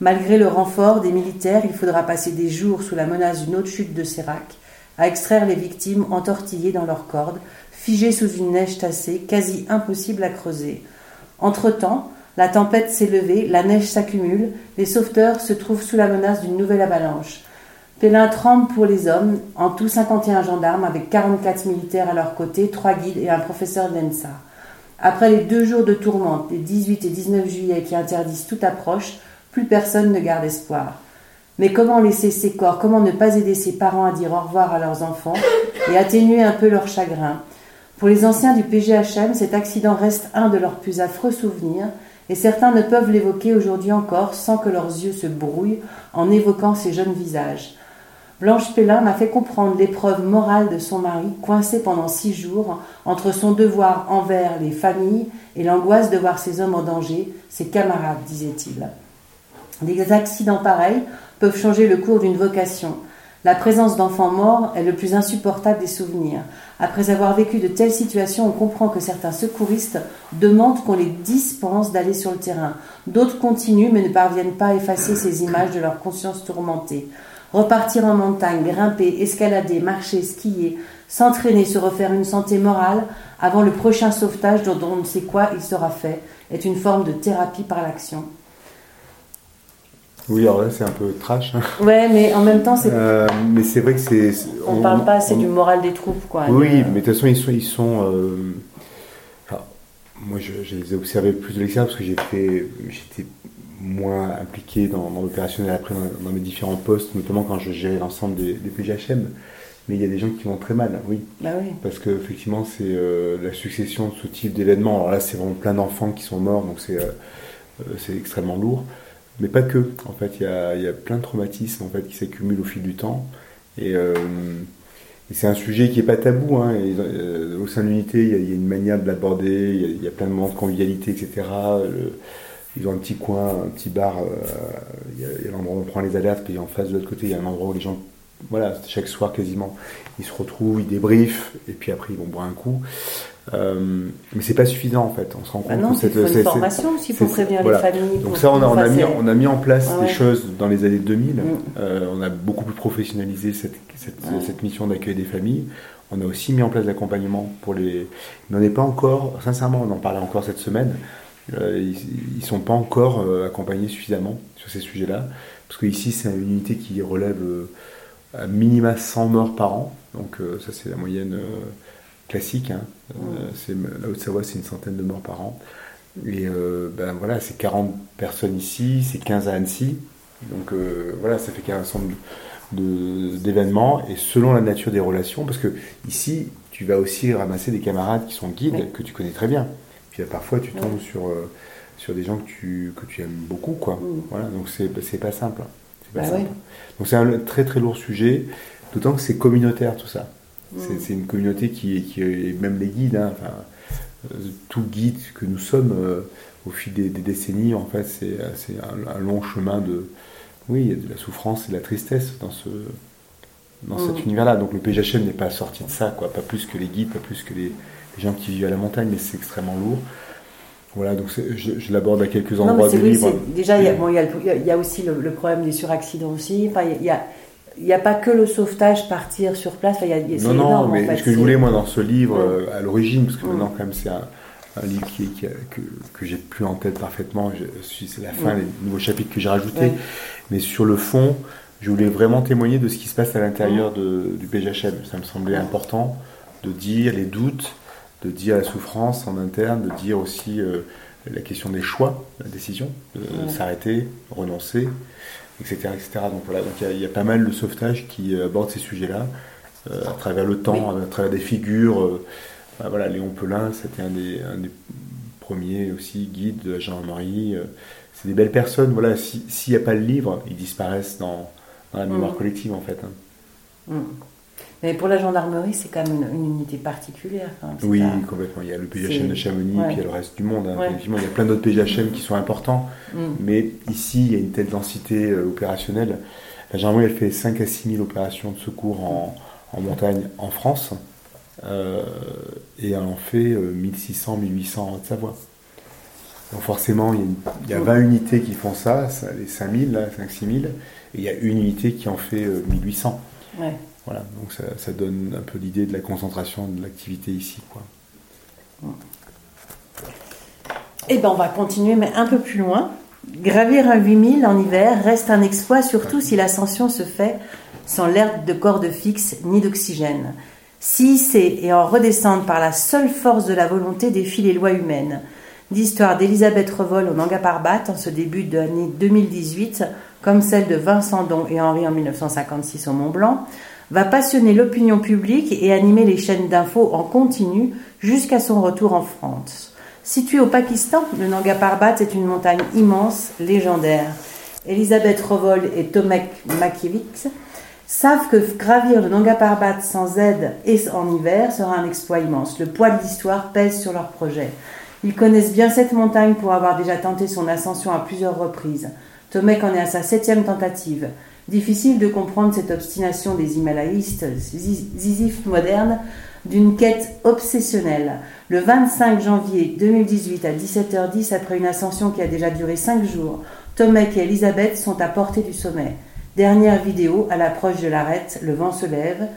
Malgré le renfort des militaires, il faudra passer des jours sous la menace d'une autre chute de Sérac à extraire les victimes entortillées dans leurs cordes, figées sous une neige tassée, quasi impossible à creuser. Entre-temps, la tempête s'est levée, la neige s'accumule, les sauveteurs se trouvent sous la menace d'une nouvelle avalanche. Pélin tremble pour les hommes, en tout 51 gendarmes avec 44 militaires à leur côté, trois guides et un professeur de l'ENSA. Après les deux jours de tourmente, les 18 et 19 juillet qui interdisent toute approche, plus personne ne garde espoir. Mais comment laisser ces corps, comment ne pas aider ses parents à dire au revoir à leurs enfants et atténuer un peu leur chagrin? Pour les anciens du PGHM, cet accident reste un de leurs plus affreux souvenirs et certains ne peuvent l'évoquer aujourd'hui encore sans que leurs yeux se brouillent en évoquant ces jeunes visages. Blanche Pellin m'a fait comprendre l'épreuve morale de son mari, coincé pendant six jours entre son devoir envers les familles et l'angoisse de voir ses hommes en danger, ses camarades, disait-il. Des accidents pareils peuvent changer le cours d'une vocation. La présence d'enfants morts est le plus insupportable des souvenirs. Après avoir vécu de telles situations, on comprend que certains secouristes demandent qu'on les dispense d'aller sur le terrain. D'autres continuent mais ne parviennent pas à effacer ces images de leur conscience tourmentée. Repartir en montagne, grimper, escalader, marcher, skier, s'entraîner, se refaire une santé morale avant le prochain sauvetage dont on ne sait quoi il sera fait est une forme de thérapie par l'action. Oui, alors là, c'est un peu trash. Hein. Ouais, mais en même temps, c'est. Euh, mais c'est vrai que c'est. On, ne parle pas assez du moral des troupes, quoi. Oui, mais de toute façon, ils sont. Ils sont euh, moi, je, les ai observés plus de l'extérieur parce que j'ai fait. J'étais moins impliqué dans, l'opérationnel après dans, mes différents postes, notamment quand je gérais l'ensemble des, des, PGHM. Mais il y a des gens qui vont très mal, oui. Bah oui. Parce que effectivement, c'est euh, la succession de ce type d'événements. Alors là, c'est vraiment plein d'enfants qui sont morts, donc c'est c'est extrêmement lourd mais pas que. En fait, il y a, y a, plein de traumatismes en fait qui s'accumulent au fil du temps. Et, euh, c'est un sujet qui est pas tabou. Hein, euh, au sein de l'unité, il y, a une manière de l'aborder. Il y, a plein de moments de convivialité, etc. ils ont un petit coin, un petit bar. Euh, il y a, l'endroit où on prend les alertes, puis en face de l'autre côté, il y a un endroit où les gens, voilà, chaque soir quasiment, ils se retrouvent, ils débriefent, et puis après ils vont boire un coup. Euh, mais c'est pas suffisant en fait. On se rend bah compte que cette, il faut une formation aussi pour prévenir les familles. Donc ça, on a, on a, mis, on a mis en place des choses dans les années 2000. Mm. Euh, on a beaucoup plus professionnalisé cette, cette, cette mission d'accueil des familles. On a aussi mis en place l'accompagnement pour les. Mais on n'est pas encore, sincèrement, on en parlait encore cette semaine. Euh, ils, ne sont pas encore accompagnés suffisamment sur ces sujets-là, parce que ici c'est une unité qui relève à minima 100 morts par an. Donc ça c'est la moyenne classique. Hein. Euh, la Haute-Savoie, c'est une centaine de morts par an. Et euh, ben voilà, c'est 40 personnes ici, c'est 15 à Annecy. Donc euh, voilà, ça fait un ensemble d'événements. Et selon la nature des relations, parce que ici, tu vas aussi ramasser des camarades qui sont guides, que tu connais très bien. Puis parfois, tu tombes sur, sur des gens que tu, que tu aimes beaucoup. Quoi. Voilà, donc c'est pas simple. Pas bah simple. Donc c'est un très très lourd sujet, d'autant que c'est communautaire tout ça. C'est une communauté qui, qui est, même les guides, hein, enfin, euh, tout guide que nous sommes euh, au fil des, décennies, en fait, c'est un, un, long chemin de, oui, il y a de la souffrance et de la tristesse dans ce, dans cet mm. univers-là. Donc le PGHM n'est pas sorti de ça, quoi, pas plus que les guides, pas plus que les, gens qui vivent à la montagne, mais c'est extrêmement lourd. Voilà, donc je, l'aborde à quelques endroits du livre. Déjà, il y, a, il, y a, aussi le, problème des suraccidents aussi. Enfin, il y a, il n'y a pas que le sauvetage, partir sur place. Il y a, il y a- c'est Non, non, énorme, en mais fait. ce que je voulais, moi, dans ce livre, euh, à l'origine, parce que maintenant, quand même, c'est un, un livre qui, qui a- que, que j'ai plus en tête parfaitement, c'est la fin, Mm. les nouveaux chapitres que j'ai rajoutés, mais sur le fond, je voulais vraiment témoigner de ce qui se passe à l'intérieur du PGHM. Ça me semblait important de dire les doutes, de dire la souffrance en interne, de dire aussi euh, la question des choix, la décision, de s'arrêter, renoncer, etc. etc. Donc voilà, donc il y a- il y, a pas mal de sauvetage qui euh, aborde ces sujets-là, euh, à travers le temps, à travers des figures. euh, bah voilà, Léon Pelin, c'était un des, un des premiers aussi guides de la gendarmerie. euh, c'est des belles personnes. Voilà, si- s'il n'y a pas le livre, ils disparaissent dans, dans la mémoire Mm. collective en fait. hein. Mm. Mais pour la gendarmerie, c'est quand même une, une unité particulière. Oui, pas- complètement. Il y a le PGHM de Chamonix, ouais. puis il y a le reste du monde. hein. Ouais. Effectivement, il y a plein d'autres PGHM qui sont importants. Mm. Mais ici, il y a une telle densité euh, opérationnelle. La gendarmerie, elle fait 5 à 6 000 opérations de secours en, en montagne en France. Euh, et elle en fait euh, 1600, 1800 en Haute-Savoie. Donc forcément, il y, a une- il y a 20 unités qui font ça, ça les 5000, là, 5 6 000. Et il y a une unité qui en fait euh, 1800. Ouais. Voilà, donc ça, donne un peu l'idée de la concentration de l'activité ici. Quoi. Eh ben, on va continuer, mais un peu plus loin. Gravir un 8000 en hiver reste un exploit, surtout si l'ascension se fait sans l'air de corde fixe ni d'oxygène. Si hisser et en redescendre par la seule force de la volonté défie les lois humaines. L'histoire d'Elisabeth Revol au Nanga Parbat en ce début de l'année 2018, comme celle de Vincent Don et Henri en 1956 au Mont Blanc, va passionner l'opinion publique et animer les chaînes d'infos en continu jusqu'à son retour en France. Situé au Pakistan, le Nanga Parbat est une montagne immense, légendaire. Elisabeth Revol et Tomek Makiewicz savent que gravir le Nanga Parbat sans aide et en hiver sera un exploit immense. Le poids de l'histoire pèse sur leur projet. Ils connaissent bien cette montagne pour avoir déjà tenté son ascension à plusieurs reprises. Tomek en est à sa septième tentative. Difficile de comprendre cette obstination des Himalayistes zizifs modernes d'une quête obsessionnelle. Le 25 janvier 2018 à 17h10, après une ascension qui a déjà duré 5 jours, Tomek et Elisabeth sont à portée du sommet. Dernière vidéo, à l'approche de l'arête, le vent se lève.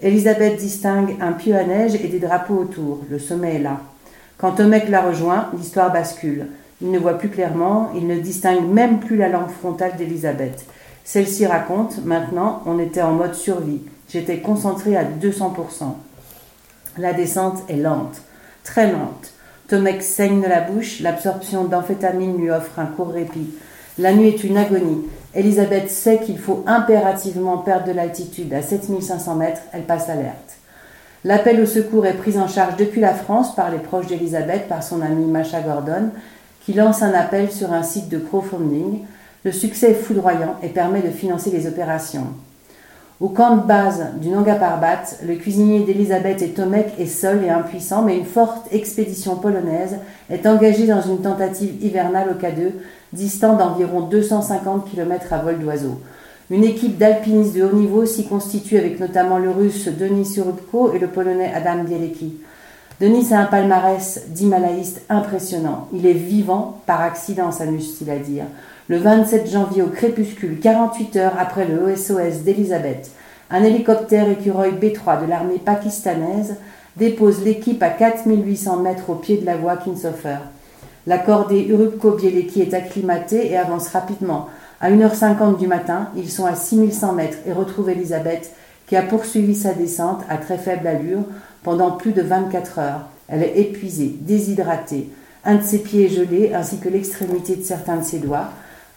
Elisabeth distingue un pieu à neige et des drapeaux autour. Le sommet est là. Quand Tomek la rejoint, l'histoire bascule. Il ne voit plus clairement, il ne distingue même plus la langue frontale d'Elisabeth. Celle-ci raconte, maintenant, on était en mode survie. J'étais concentré à 200%. La descente est lente, très lente. Tomek saigne de la bouche, l'absorption d'amphétamine lui offre un court répit. La nuit est une agonie. Elisabeth sait qu'il faut impérativement perdre de l'altitude. À 7500 mètres, elle passe alerte. L'appel au secours est pris en charge depuis la France par les proches d'Elisabeth, par son amie Masha Gordon, qui lance un appel sur un site de crowdfunding. Le succès est foudroyant et permet de financer les opérations. Au camp de base du Nanga Parbat, le cuisinier d'Elisabeth et Tomek est seul et impuissant, mais une forte expédition polonaise est engagée dans une tentative hivernale au K2, distant d'environ 250 km à vol d'oiseau. Une équipe d'alpinistes de haut niveau s'y constitue avec notamment le russe Denis Surubko et le polonais Adam Bielecki. Denis a un palmarès d'himalayiste impressionnant. Il est vivant par accident, s'amuse-t-il à dire. Le 27 janvier au crépuscule, 48 heures après le OSOS d'Elisabeth, un hélicoptère écureuil B3 de l'armée pakistanaise dépose l'équipe à 4800 mètres au pied de la voie Kinshofer. La cordée Urubko Bielecki est acclimatée et avance rapidement. À 1h50 du matin, ils sont à 6100 mètres et retrouvent Elisabeth qui a poursuivi sa descente à très faible allure pendant plus de 24 heures. Elle est épuisée, déshydratée. Un de ses pieds est gelé ainsi que l'extrémité de certains de ses doigts.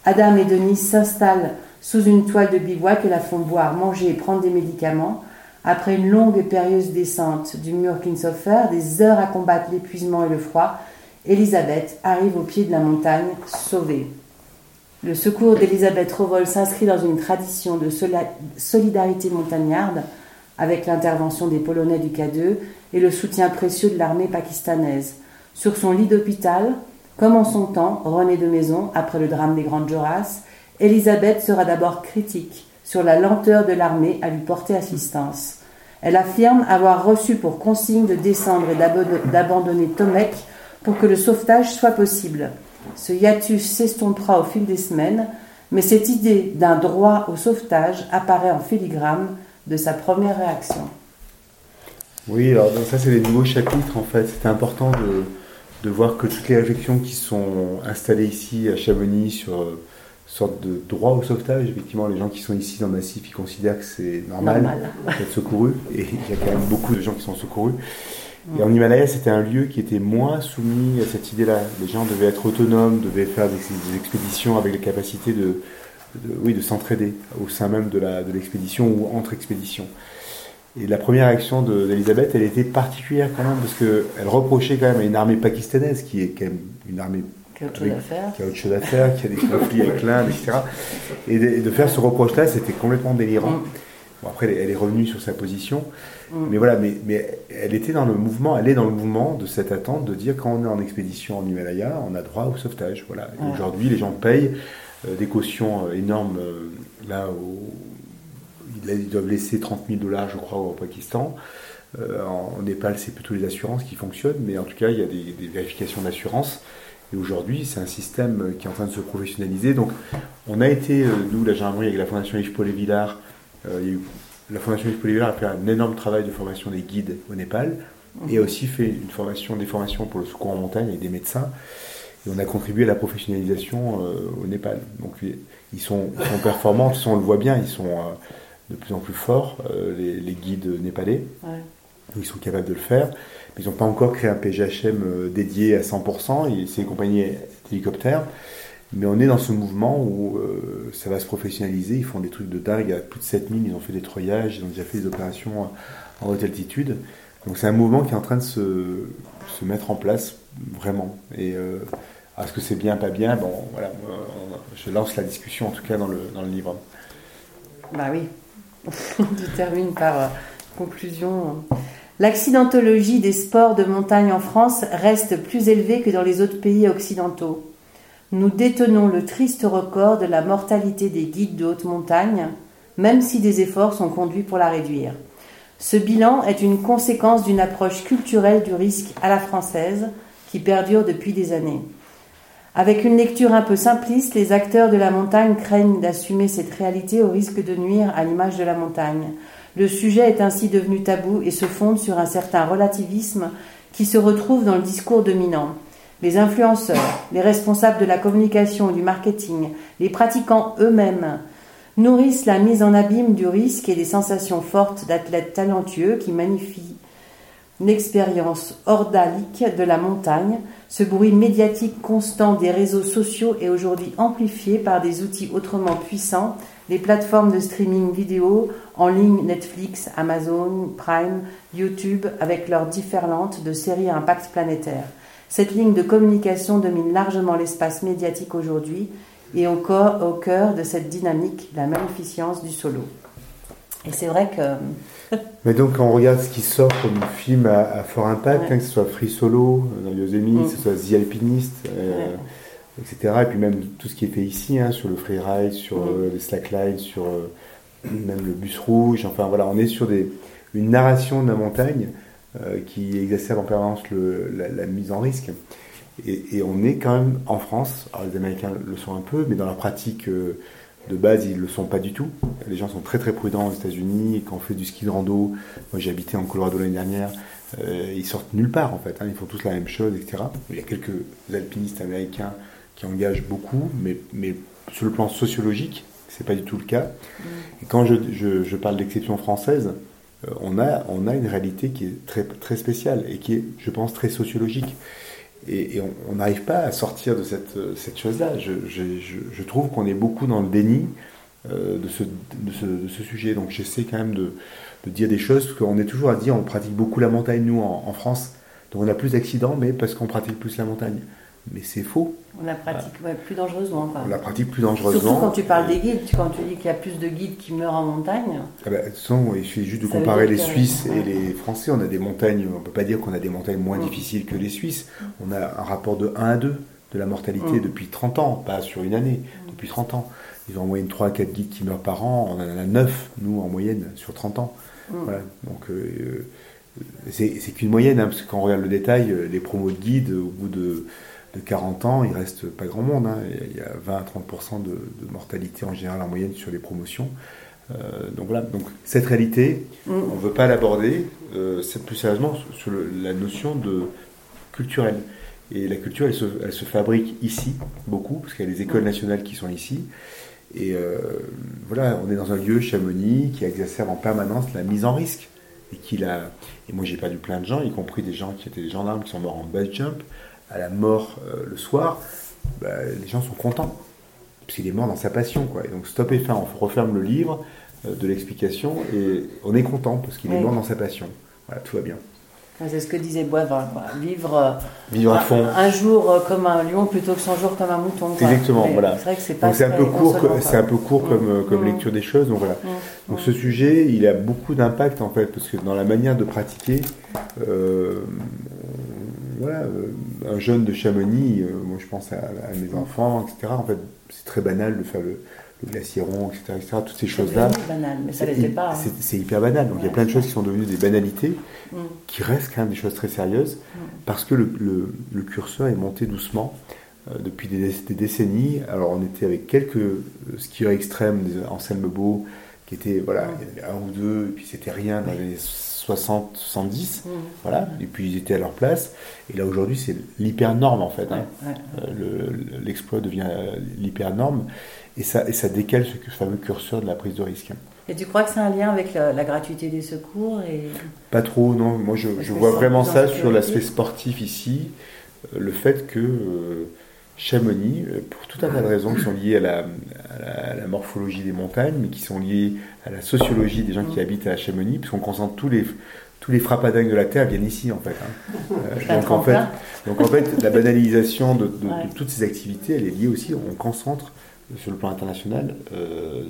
Adam et Denis s'installent sous une toile de bivouac et la font boire, manger et prendre des médicaments. Après une longue et périlleuse descente du mur Kinshofer, des heures à combattre l'épuisement et le froid, Elisabeth arrive au pied de la montagne, sauvée. Le secours d'Elisabeth Rovol s'inscrit dans une tradition de solidarité montagnarde avec l'intervention des Polonais du K2 et le soutien précieux de l'armée pakistanaise. Sur son lit d'hôpital, comme en son temps, René de Maison, après le drame des Grandes Joras, Elisabeth sera d'abord critique sur la lenteur de l'armée à lui porter assistance. Elle affirme avoir reçu pour consigne de descendre et d'abandonner Tomek pour que le sauvetage soit possible. Ce hiatus s'estompera au fil des semaines. Mais cette idée d'un droit au sauvetage apparaît en filigrane de sa première réaction. Oui, alors ça c'est les nouveaux chapitres en fait. C'était important de, de, voir que toutes les réflexions qui sont installées ici à Chamonix sur euh, sorte de droit au sauvetage, effectivement les gens qui sont ici dans le massif ils considèrent que c'est normal, d'être secouru et il y a quand même beaucoup de gens qui sont secourus. Et en Himalaya, c'était un lieu qui était moins soumis à cette idée-là. Les gens devaient être autonomes, devaient faire des, expéditions avec les capacités de, oui, de s'entraider au sein même de l'expédition de ou entre expéditions. Et la première action d'Elisabeth, elle était particulière quand même, parce qu'elle reprochait quand même à une armée pakistanaise, qui est quand même une armée qui a autre chose à faire, qui a, autre chose à faire, qui a des conflits avec l'Inde, etc. Et de, faire ce reproche-là, c'était complètement délirant. Mm. Bon, après, elle est revenue sur sa position. Mm. Mais voilà, mais, mais elle était dans le mouvement, elle est dans le mouvement de cette attente de dire quand on est en expédition en Himalaya, on a droit au sauvetage. Voilà. Aujourd'hui, les gens payent euh, des cautions euh, énormes euh, là où ils doivent laisser 30 000 dollars, je crois, au Pakistan. en Népal, c'est plutôt les assurances qui fonctionnent, mais en tout cas, il y a des, vérifications d'assurance. Et aujourd'hui, c'est un système qui est en train de se professionnaliser. Donc, on a été, nous, la gendarmerie, avec la Fondation Yves Paul et Villard, il y a eu la Fondation Polyvalent a fait un énorme travail de formation des guides au Népal et a aussi fait une formation, des formations pour le secours en montagne avec des médecins. Et on a contribué à la professionnalisation euh, au Népal. Donc ils sont, performants, on le voit bien, ils sont euh, de plus en plus forts, euh, les, guides népalais. Ils sont capables de le faire. Mais ils n'ont pas encore créé un PGHM dédié à 100%. C'est une compagnie d'hélicoptères. Mais on est dans ce mouvement où euh, ça va se professionnaliser. Ils font des trucs de dingue. Il y a plus de 7000, ils ont fait des troyages, ils ont déjà fait des opérations en haute altitude. Donc c'est un mouvement qui est en train de se, se mettre en place vraiment. Et euh, est-ce que c'est bien, pas bien Bon, voilà, je lance la discussion en tout cas dans le, dans le livre. Bah oui, on termine par euh, conclusion. L'accidentologie des sports de montagne en France reste plus élevée que dans les autres pays occidentaux nous détenons le triste record de la mortalité des guides de haute montagne, même si des efforts sont conduits pour la réduire. Ce bilan est une conséquence d'une approche culturelle du risque à la française qui perdure depuis des années. Avec une lecture un peu simpliste, les acteurs de la montagne craignent d'assumer cette réalité au risque de nuire à l'image de la montagne. Le sujet est ainsi devenu tabou et se fonde sur un certain relativisme qui se retrouve dans le discours dominant les influenceurs, les responsables de la communication et du marketing, les pratiquants eux-mêmes nourrissent la mise en abîme du risque et des sensations fortes d'athlètes talentueux qui magnifient l'expérience ordalique de la montagne. Ce bruit médiatique constant des réseaux sociaux est aujourd'hui amplifié par des outils autrement puissants, les plateformes de streaming vidéo en ligne Netflix, Amazon, Prime, YouTube, avec leurs différentes de séries à impact planétaire. Cette ligne de communication domine largement l'espace médiatique aujourd'hui et au, au cœur de cette dynamique, la magnificence du solo. Et c'est vrai que. Mais donc, quand on regarde ce qui sort comme film à, fort impact, hein, que ce soit Free Solo euh, dans Yosemite, mm. que ce soit The Alpinist, euh, etc. Et puis même tout ce qui est fait ici, hein, sur le freeride, sur mm. euh, les slacklines, sur même le bus rouge. Enfin voilà, on est sur des, une narration de la montagne euh, qui exacerbe en permanence le, la, mise en risque. Et, on est quand même en France, alors les Américains le sont un peu, mais dans la pratique euh, de base, ils ne le sont pas du tout. Les gens sont très très prudents aux États-Unis. Quand on fait du ski de rando, moi j'ai habité en Colorado l'année dernière, euh, ils sortent nulle part en fait. Hein. ils font tous la même chose, etc. Il y a quelques alpinistes américains qui engagent beaucoup, mais, mais sur le plan sociologique, c'est pas du tout le cas. Mm. Et quand je, je, je parle d'exception française, euh, on, a, on a une réalité qui est très, très spéciale et qui est, je pense, très sociologique. Et, on n'arrive pas à sortir de cette, cette chose-là. Je, trouve qu'on est beaucoup dans le déni euh, de, ce, de, ce, de, ce, sujet. Donc j'essaie quand même de, de, dire des choses, parce qu'on est toujours à dire, on pratique beaucoup la montagne, nous, en, en France. Donc on a plus d'accidents, mais parce qu'on pratique plus la montagne mais c'est faux. On la pratique plus dangereusement. On la pratique plus dangereusement. Surtout quand tu parles des guides, quand tu dis qu'il y a plus de guides qui meurent en montagne. Ah bah, il suffit juste de comparer les Suisses et les Français. On a des montagnes, on ne peut pas dire qu'on a des montagnes moins mm. difficiles que les Suisses. On a un rapport de 1 à 2 de la mortalité mm. depuis 30 ans, pas sur une année, mm. depuis 30 ans. Ils ont en moyenne 3 à 4 guides qui meurent par an, on en a 9, nous, en moyenne, sur 30 ans. Voilà. Donc, euh, c'est qu'une moyenne, hein, parce que quand on regarde le détail, euh, les promos de guides, au bout de de 40 ans, il reste pas grand monde. hein. Il y a 20 à 30% de, de mortalité en général en moyenne sur les promotions. Euh, donc voilà, donc cette réalité, Mm. on ne veut pas l'aborder, euh, c'est plus sérieusement sur le- la notion de culturelle. Et la culture, elle se, elle se fabrique ici, beaucoup, parce qu'il y a les écoles nationales qui sont ici. Et euh, voilà, on est dans un lieu, Chamonix, qui exacerbe en permanence la mise en risque. Et, qu'il a, et moi, j'ai perdu plein de gens, y compris des gens qui étaient des gendarmes qui sont morts en base jump. À la mort euh, le soir, bah, les gens sont contents. Parce qu'il est mort dans sa passion. Quoi. Et donc, stop et fin, on referme le livre euh, de l'explication et on est content parce qu'il est mort dans sa passion. Voilà, tout va bien. Ouais, C'est ce que disait Boivin, quoi. vivre, euh, Vivre à un- fond. Un, jour comme un lion plutôt que 100 jours comme un mouton. quoi. Exactement, Mais voilà. C'est vrai que c'est pas c'est un peu court, c'est un peu court comme, comme Mm. lecture des choses. Donc voilà. Mm. Donc ce sujet, il a beaucoup d'impact en fait, parce que dans la manière de pratiquer, euh, voilà, euh, un jeune de Chamonix, euh, moi je pense à, à mes enfants, etc. En fait, c'est très banal de faire le, le glacier rond, etc., etc. Toutes ces C'est choses-là. devenu banal, mais ça C'est- l'était pas. hein. c'est- C'est hyper banal. Donc il y a plein de choses qui sont devenues des banalités, Mm. qui restent quand même des choses très sérieuses, parce que le, le- le curseur est monté doucement euh, depuis des, des décennies. Alors on était avec quelques skieurs extrêmes, des Anselme Beau, qui étaient, voilà, il y en avait un ou deux, et puis c'était rien dans les années 60, 70, Mm. voilà, et puis ils étaient à leur place. Et là aujourd'hui c'est l'hyper norme en fait. hein. Ouais, ouais. Euh, le- L'exploit devient euh, l'hyper norme, et ça, et ça décale ce fameux curseur de la prise de risque. Et tu crois que c'est un lien avec la, la gratuité des secours et... Pas trop, non. Moi, je, vois vraiment ça sur l'aspect sportif ici. Euh, Le fait que euh, Chamonix, euh, pour tout un tas de raisons qui sont liées à la, à la- à la morphologie des montagnes, mais qui sont liées à la sociologie des gens qui habitent à Chamonix, puisqu'on concentre tous les, tous les frappadingues de la Terre viennent ici, en fait. hein. Euh, donc, en fait, tremplin. donc, en fait, la banalisation de, de- de Ouais. toutes ces activités, elle est liée aussi, on concentre sur le plan international euh,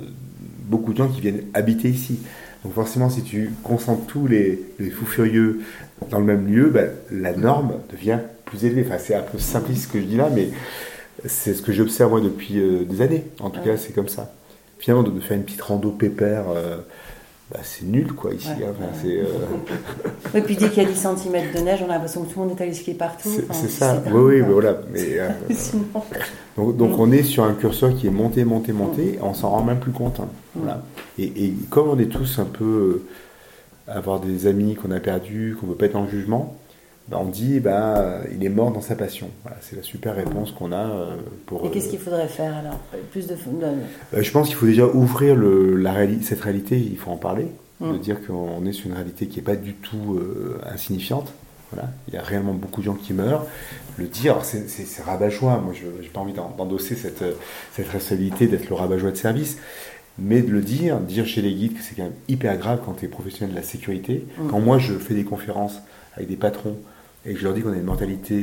beaucoup de gens qui viennent habiter ici. Donc forcément, si tu concentres tous les, les fous furieux dans le même lieu, ben, la norme devient plus élevée. Enfin, c'est un peu simpliste ce que je dis là, mais c'est ce que j'observe moi depuis euh, des années. En tout Ouais. cas, c'est comme ça. Finalement, de, de faire une petite rando pépère, euh, bah, c'est nul quoi ici. Ouais. hein. Enfin, c'est, euh, Et puis dès qu'il y a 10 cm de neige, on a l'impression que tout le monde est allé skier partout. c'est, Enfin, c'est ça. Oui, oui, ben voilà. Mais, Donc, donc on est sur un curseur qui est monté, monté, monté, on s'en rend même plus compte. hein. Voilà. Et, et comme on est tous un peu avoir des amis qu'on a perdus, qu'on ne veut pas être en jugement, bah, on dit bah il est mort dans sa passion. Voilà, c'est la super réponse qu'on a euh, pour. Et qu'est-ce euh, qu'il faudrait faire alors? Plus de. de- euh, je pense qu'il faut déjà ouvrir le, la réali- cette réalité, il faut en parler, de Mm. dire qu'on est sur une réalité qui n'est pas du tout euh, insignifiante. Voilà. Il y a réellement beaucoup de gens qui meurent. Le dire, c'est rabat-joie. Moi, je n'ai pas envie d'en- d'endosser cette, cette responsabilité d'être le rabat-joie de service. Mais de le dire, dire chez les guides que c'est quand même hyper grave quand tu es professionnel de la sécurité. Mm. Quand moi, je fais des conférences avec des patrons et que je leur dis qu'on a une mortalité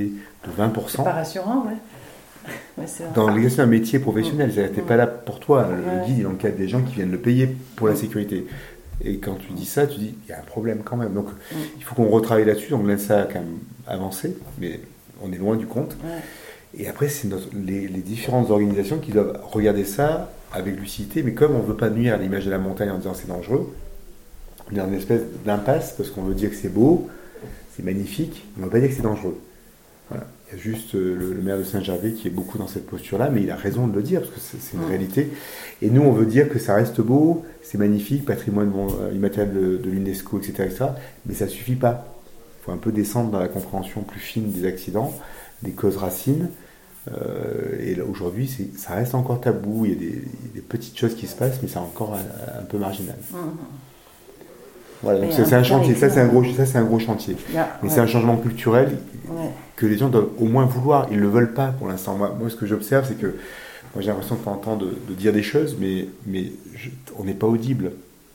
de 20%, C'est pas rassurant, ouais. dans l'exercice d'un métier professionnel, c'est-à-dire que t'es Mm. pas là pour toi. Le Ouais. guide, il encadre des gens qui viennent le payer pour la sécurité. Et quand tu dis ça, tu dis, il y a un problème quand même. Donc, Mm. il faut qu'on retravaille là-dessus. Donc, laisse ça quand même avancer, mais on est loin du compte. Et après, c'est les différentes organisations qui doivent regarder ça avec lucidité. Mais comme on veut pas nuire à l'image de la montagne en disant c'est dangereux, on est dans une espèce d'impasse parce qu'on veut dire que c'est beau, c'est magnifique, mais on ne veut pas dire que c'est dangereux. Voilà. Il y a juste euh, le, le maire de Saint-Gervais qui est beaucoup dans cette posture-là, mais il a raison de le dire parce que c'est une réalité. Et nous, on veut dire que ça reste beau, c'est magnifique, patrimoine euh, immatériel de, de l'UNESCO, etc., etc. Mais ça suffit pas. Il faut un peu descendre dans la compréhension plus fine des accidents, des causes racines. Euh, et aujourd'hui, ça reste encore tabou. Il y, a des, petites choses qui se passent, mais c'est encore un, un peu marginal. Mhm. Voilà, donc c'est un chantier. Ça, c'est un gros, ça, c'est un gros chantier. Mais ouais. c'est un changement culturel Ouais. que les gens doivent au moins vouloir. Ils ne le veulent pas pour l'instant. Moi, moi, ce que j'observe, c'est que moi, j'ai l'impression de temps en temps de, de dire des choses, mais, mais je- on n'est pas audible.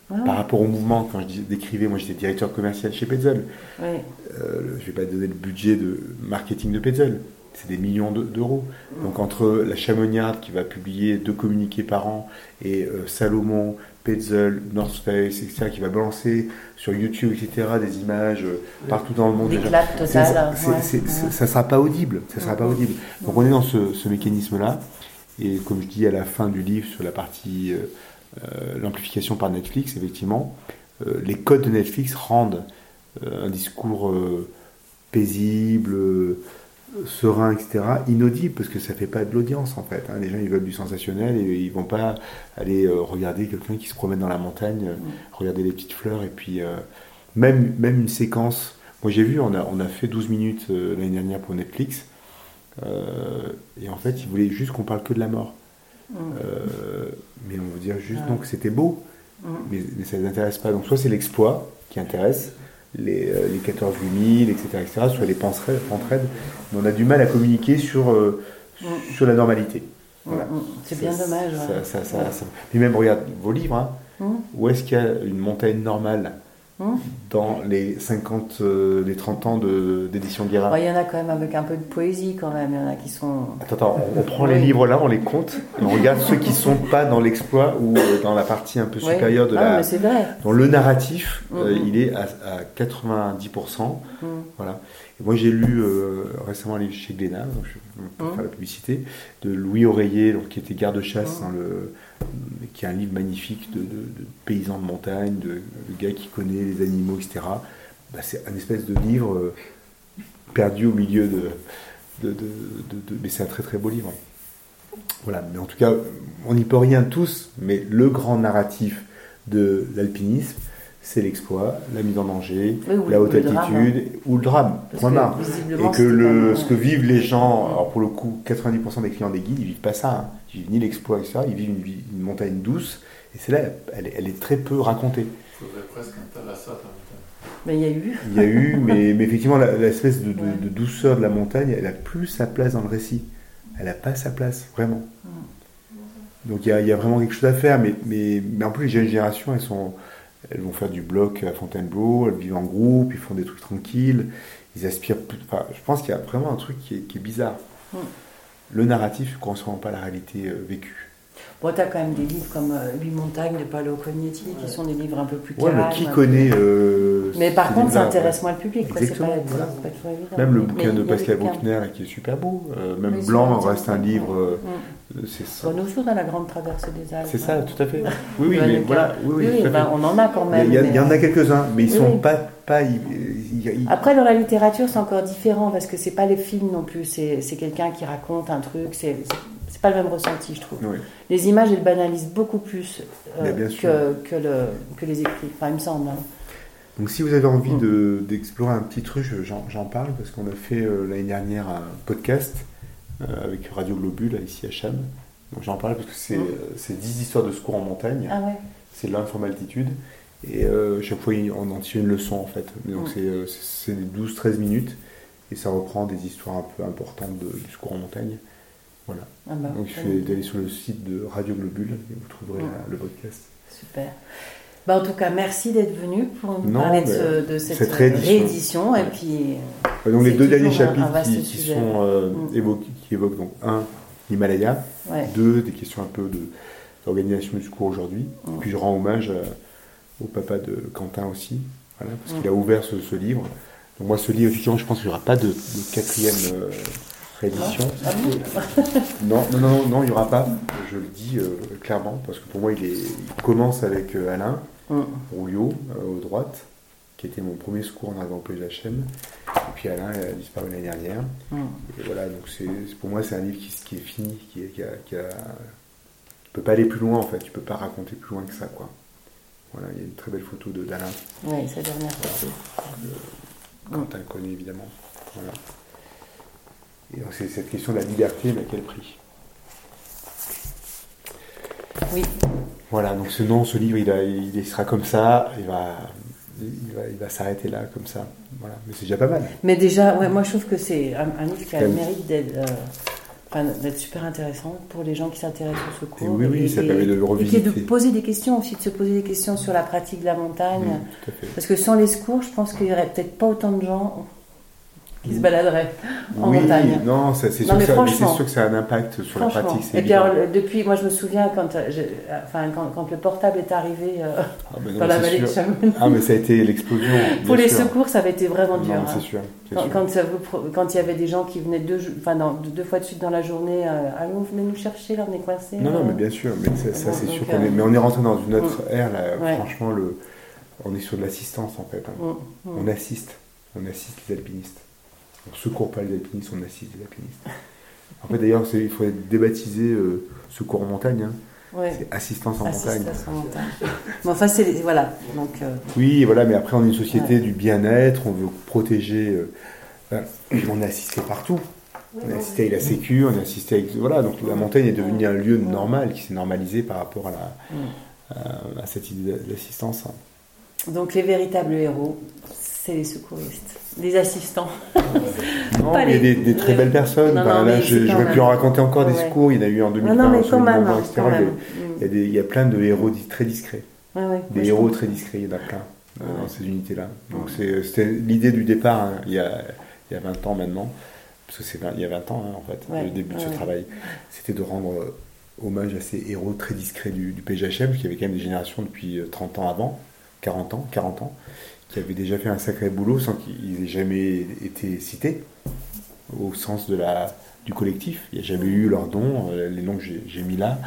Par rapport au mouvement, quand je décrivais, moi j'étais directeur commercial chez Petzl. ouais. Euh, je ne vais pas donner le budget de marketing de Petzl. C'est des millions de- d'euros. Donc entre la Chamoniarde qui va publier deux communiqués par an et euh, Salomon, Petzl, North Face, etc., qui va balancer sur YouTube, etc., des images euh, partout dans le monde. Totales. c'est- ouais. Ça ne sera pas audible. Ça sera pas audible. Donc on est dans ce, ce mécanisme-là. Et comme je dis à la fin du livre sur la partie euh, euh, l'amplification par Netflix, effectivement, euh, les codes de Netflix rendent euh, un discours euh, paisible, euh, serein, etc., inaudible, parce que ça fait pas de l'audience en fait. hein. Les gens ils veulent du sensationnel et ils vont pas aller euh, regarder quelqu'un qui se promène dans la montagne, euh, regarder les petites fleurs et puis euh, même, même une séquence. Moi j'ai vu, on a, on a fait 12 minutes euh, l'année dernière pour Netflix et en fait ils voulaient juste qu'on parle que de la mort. Euh, mais on veut dire juste Ah. donc c'était beau, Mm. mais, mais ça les intéresse pas. Donc soit c'est l'exploit qui intéresse, les, euh, les 14 8000, etc., etc., soit les penseraides, pentraides, mais on a du mal à communiquer sur, euh, Mm. sur la normalité. Voilà. Mm, mm. C'est bien dommage. ouais. ça- ça- ça- Mais même, regarde vos livres, hein. Mm. où est-ce qu'il y a une montagne normale Mm. dans les 50, euh, les 30 ans d'édition Guérin Il y en a quand même avec un peu de poésie quand même. Il y en a qui sont. Attends, attends, on, on prend les livres là, on les compte, et on regarde ceux qui sont pas dans l'exploit ou euh, dans la partie un peu supérieure de Ah, la, mais c'est vrai. Dans le narratif, euh, Mhm. il est à, à 90%. Mm. Voilà. Et moi, j'ai lu euh, récemment un livre chez Glénat, donc je vais pas Mhm. faire la publicité, de Louis Oreiller, donc, qui était garde-chasse, Mhm. dans le, qui est un livre magnifique de, de- de paysans de montagne, de, gars qui connaît les animaux, etc. Bah, c'est un espèce de livre euh, perdu au milieu de- mais c'est un très très beau livre. Voilà, mais en tout cas, on n'y peut rien tous, mais le grand narratif de l'alpinisme, c'est l'exploit, la mise en danger, Oui, la haute drame, altitude ou le drame. Point visiblement, Et que le, ce que vivent les gens, alors pour le coup, 90% des clients des guides, ils vivent pas ça. Hein. Ils vivent ni l'exploit, etc. Ils vivent une, vie- une montagne douce. Et c'est là, elle, est- elle est très peu racontée. Il faudrait presque un temps. Mais il y a eu. Il y a eu, mais, mais effectivement, l'espèce de, de- Ouais. de douceur de la montagne, elle a plus sa place dans le récit. Elle n'a pas sa place, vraiment. Donc il y, a, il y a vraiment quelque chose à faire, mais, mais, mais en plus, les jeunes générations, elles, sont, elles vont faire du bloc à Fontainebleau, elles vivent en groupe, ils font des trucs tranquilles, ils aspirent. plus- Enfin, je pense qu'il y a vraiment un truc qui est, qui est bizarre. Mm. Le narratif ne correspond pas à la réalité euh, vécue. Bon, t'as quand même des livres comme euh, Huit montagnes de Paolo Cognetti qui sont des livres un peu plus Ouais, calmes. mais qui connaît. euh, Mais par contre, ça intéresse moins le public. quoi, pas, voilà. pas toujours évident. Même le bouquin de Pascal. Bruckner, qui est super beau. euh, même Blanc reste un livre. euh, c'est ça. Bon, sommes dans la grande traversée des Alpes. C'est ça, hein. tout à fait. Oui, oui, mais voilà. Oui, oui, ben, on en a quand Il même. y, a- mais- il y en a quelques-uns, mais ils Oui, sont pas. pas ils- ils- ils- Après, dans la littérature, c'est encore différent parce que c'est pas les films non plus. C'est c'est quelqu'un qui raconte un truc. C'est c'est- pas le même ressenti, je trouve. oui. Les images, elles banalisent beaucoup plus euh, que, que, le, que les écrits. Enfin, il me semble. hein. Donc si vous avez envie Mm. de- d'explorer un petit truc, je- j'en parle parce qu'on a fait euh, l'année dernière un podcast euh, avec Radio Globule ici à Cham. Donc j'en parle parce que c'est Mm. euh, c'est 10 histoires de secours en montagne. Ah ouais. C'est l'informe altitude. Et euh, chaque fois, on en tire une leçon en fait. Mais Donc Mm. c'est, euh, c'est c'est des 12-13 minutes et ça reprend des histoires un peu importantes de- du secours en montagne. Voilà. Ah bah, Donc il suffit d'aller sur le site de Radio Globule et vous trouverez Mm. la- le podcast. Super. Bah, en tout cas, merci d'être venu pour nous Non, parler de, mais ce- de cette, cette réédition. réédition. Et puis, Euh, Donc les deux derniers toujours un- un chapitres qui, sont euh, Mm. évoqués, qui évoquent donc un l'Himalaya, ouais. deux des questions un peu d'organisation du secours aujourd'hui. Mm. Puis je rends hommage à- au papa de Quentin aussi, voilà, parce Mm. qu'il a ouvert ce, ce livre. Donc moi ce livre effectivement je pense qu'il n'y aura pas de, de quatrième euh, réédition. Ah Non, non, non, non, non, il n'y aura pas. Je le dis euh, clairement parce que pour moi il, est, il commence avec euh, Alain Mm. Rouliot euh, aux droite, qui était mon premier secours en Pays de la Chaîne. Et puis Alain a disparu l'année dernière. Mm. Et voilà, donc c'est pour moi c'est un livre qui, qui est fini, qui, qui a, qui a- tu peux pas aller plus loin en fait, tu peux pas raconter plus loin que ça quoi. Voilà, il y a une très belle photo de d'Alain, Ouais, sa dernière photo. Quentin le connaît évidemment. Voilà. Et donc c'est cette question de la liberté, mais à quel prix Oui, Voilà, donc ce nom, ce livre, il, a- il, il sera comme ça, il va, il va, il va s'arrêter là comme ça. Voilà, mais c'est déjà pas mal. mais déjà, ouais, moi je trouve que c'est un, un livre qui a le mérite d'être euh, d'être super intéressant pour les gens qui s'intéressent au secours. Et oui, oui, ça permet de le Et puis de revisiter. poser des questions aussi, de se poser des questions sur la pratique de la montagne. Parce que sans les secours, je pense qu'il y aurait peut-être pas autant de gens qui se baladeraient en oui, montagne. non, c'est sûr, sûr que ça a un impact sur la pratique. Et puis alors, depuis, moi je me souviens quand, euh, enfin, quand, quand le portable est arrivé euh, Ah, ben non, dans la vallée de sûr. Chamonix, Ah, mais ça a été l'explosion. pour les sûr. secours, ça avait été vraiment dur. Hein. c'est sûr. Quand, quand, il y avait des gens qui venaient deux, enfin, dans- deux fois de suite dans la journée, euh, allô, vous venez nous chercher, là on est coincés. Non, non, mais bien sûr, mais ça, ça, c'est sûr qu'on est. Mais on est rentré dans une autre ère, là. Ouais. Franchement, le... on est sur de l'assistance, en fait. hein. Mm, mm. On assiste. On assiste les alpinistes. On secourt pas les alpinistes, on assiste les alpinistes. En fait, d'ailleurs, il faudrait débaptiser euh, secours en montagne. hein. Ouais. C'est assistance en montagne. Assistance en montagne. Mais enfin, c'est les- voilà. Donc, euh, Oui, voilà, mais après, on est une société du bien-être, on veut protéger. euh, on est assisté partout. On est assisté avec la Sécu, on est assisté avec. Voilà, donc la montagne est devenue un lieu normal qui s'est normalisé par rapport à, la, à, à cette idée d'assistance. donc les véritables héros, c'est les secouristes, les assistants. Non, Pas mais il y a les- des, des très belles personnes. Non, Enfin, non, là, je- j'aurais pu même- en raconter encore des Ouais. secours. Il y en a eu en 2015, Non, non, mais quand même, hein, etc. quand Il y a- même. Il y, a des- il y a plein de héros très discrets. Ouais, ouais. Des je héros très discrets, il y en a plein euh, dans ces unités-là. Donc c'est- c'était l'idée du départ, hein, il, y a, il y a 20 ans maintenant, parce que c'est il y a 20 ans hein, en fait, Ouais, le début de ce travail, c'était de rendre euh, hommage à ces héros très discrets du, du PGHM, parce qu'il y avait quand même des générations depuis euh, 30 ans avant, 40 ans, 40 ans, qui avaient déjà fait un sacré boulot sans qu'ils aient jamais été cités, au sens de la, du collectif. Il n'y a jamais eu leur nom, euh, les noms que j'ai mis là.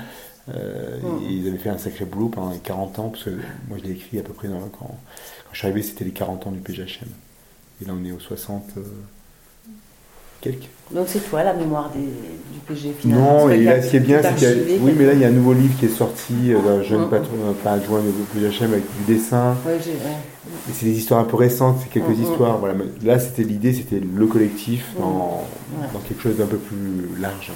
Euh, et ils avaient fait un sacré boulot pendant les 40 ans, parce que moi je l'ai écrit à peu près dans, quand, quand je suis arrivé, c'était les 40 ans du PGHM. Et là on est aux 60 euh, quelques. Donc c'est toi la mémoire des, du PG finalement. Non, et là ce qui est bien, c'est qu'il y a, oui, mais là il y a un nouveau livre qui est sorti euh, d'un jeune Mm. patron, euh, pas adjoint du PGHM avec du dessin. Ouais, j'ai- ouais. C'est des histoires un peu récentes, c'est quelques Mm, mm. histoires. Voilà. Là c'était l'idée, c'était le collectif dans, Ouais. dans quelque chose d'un peu plus large.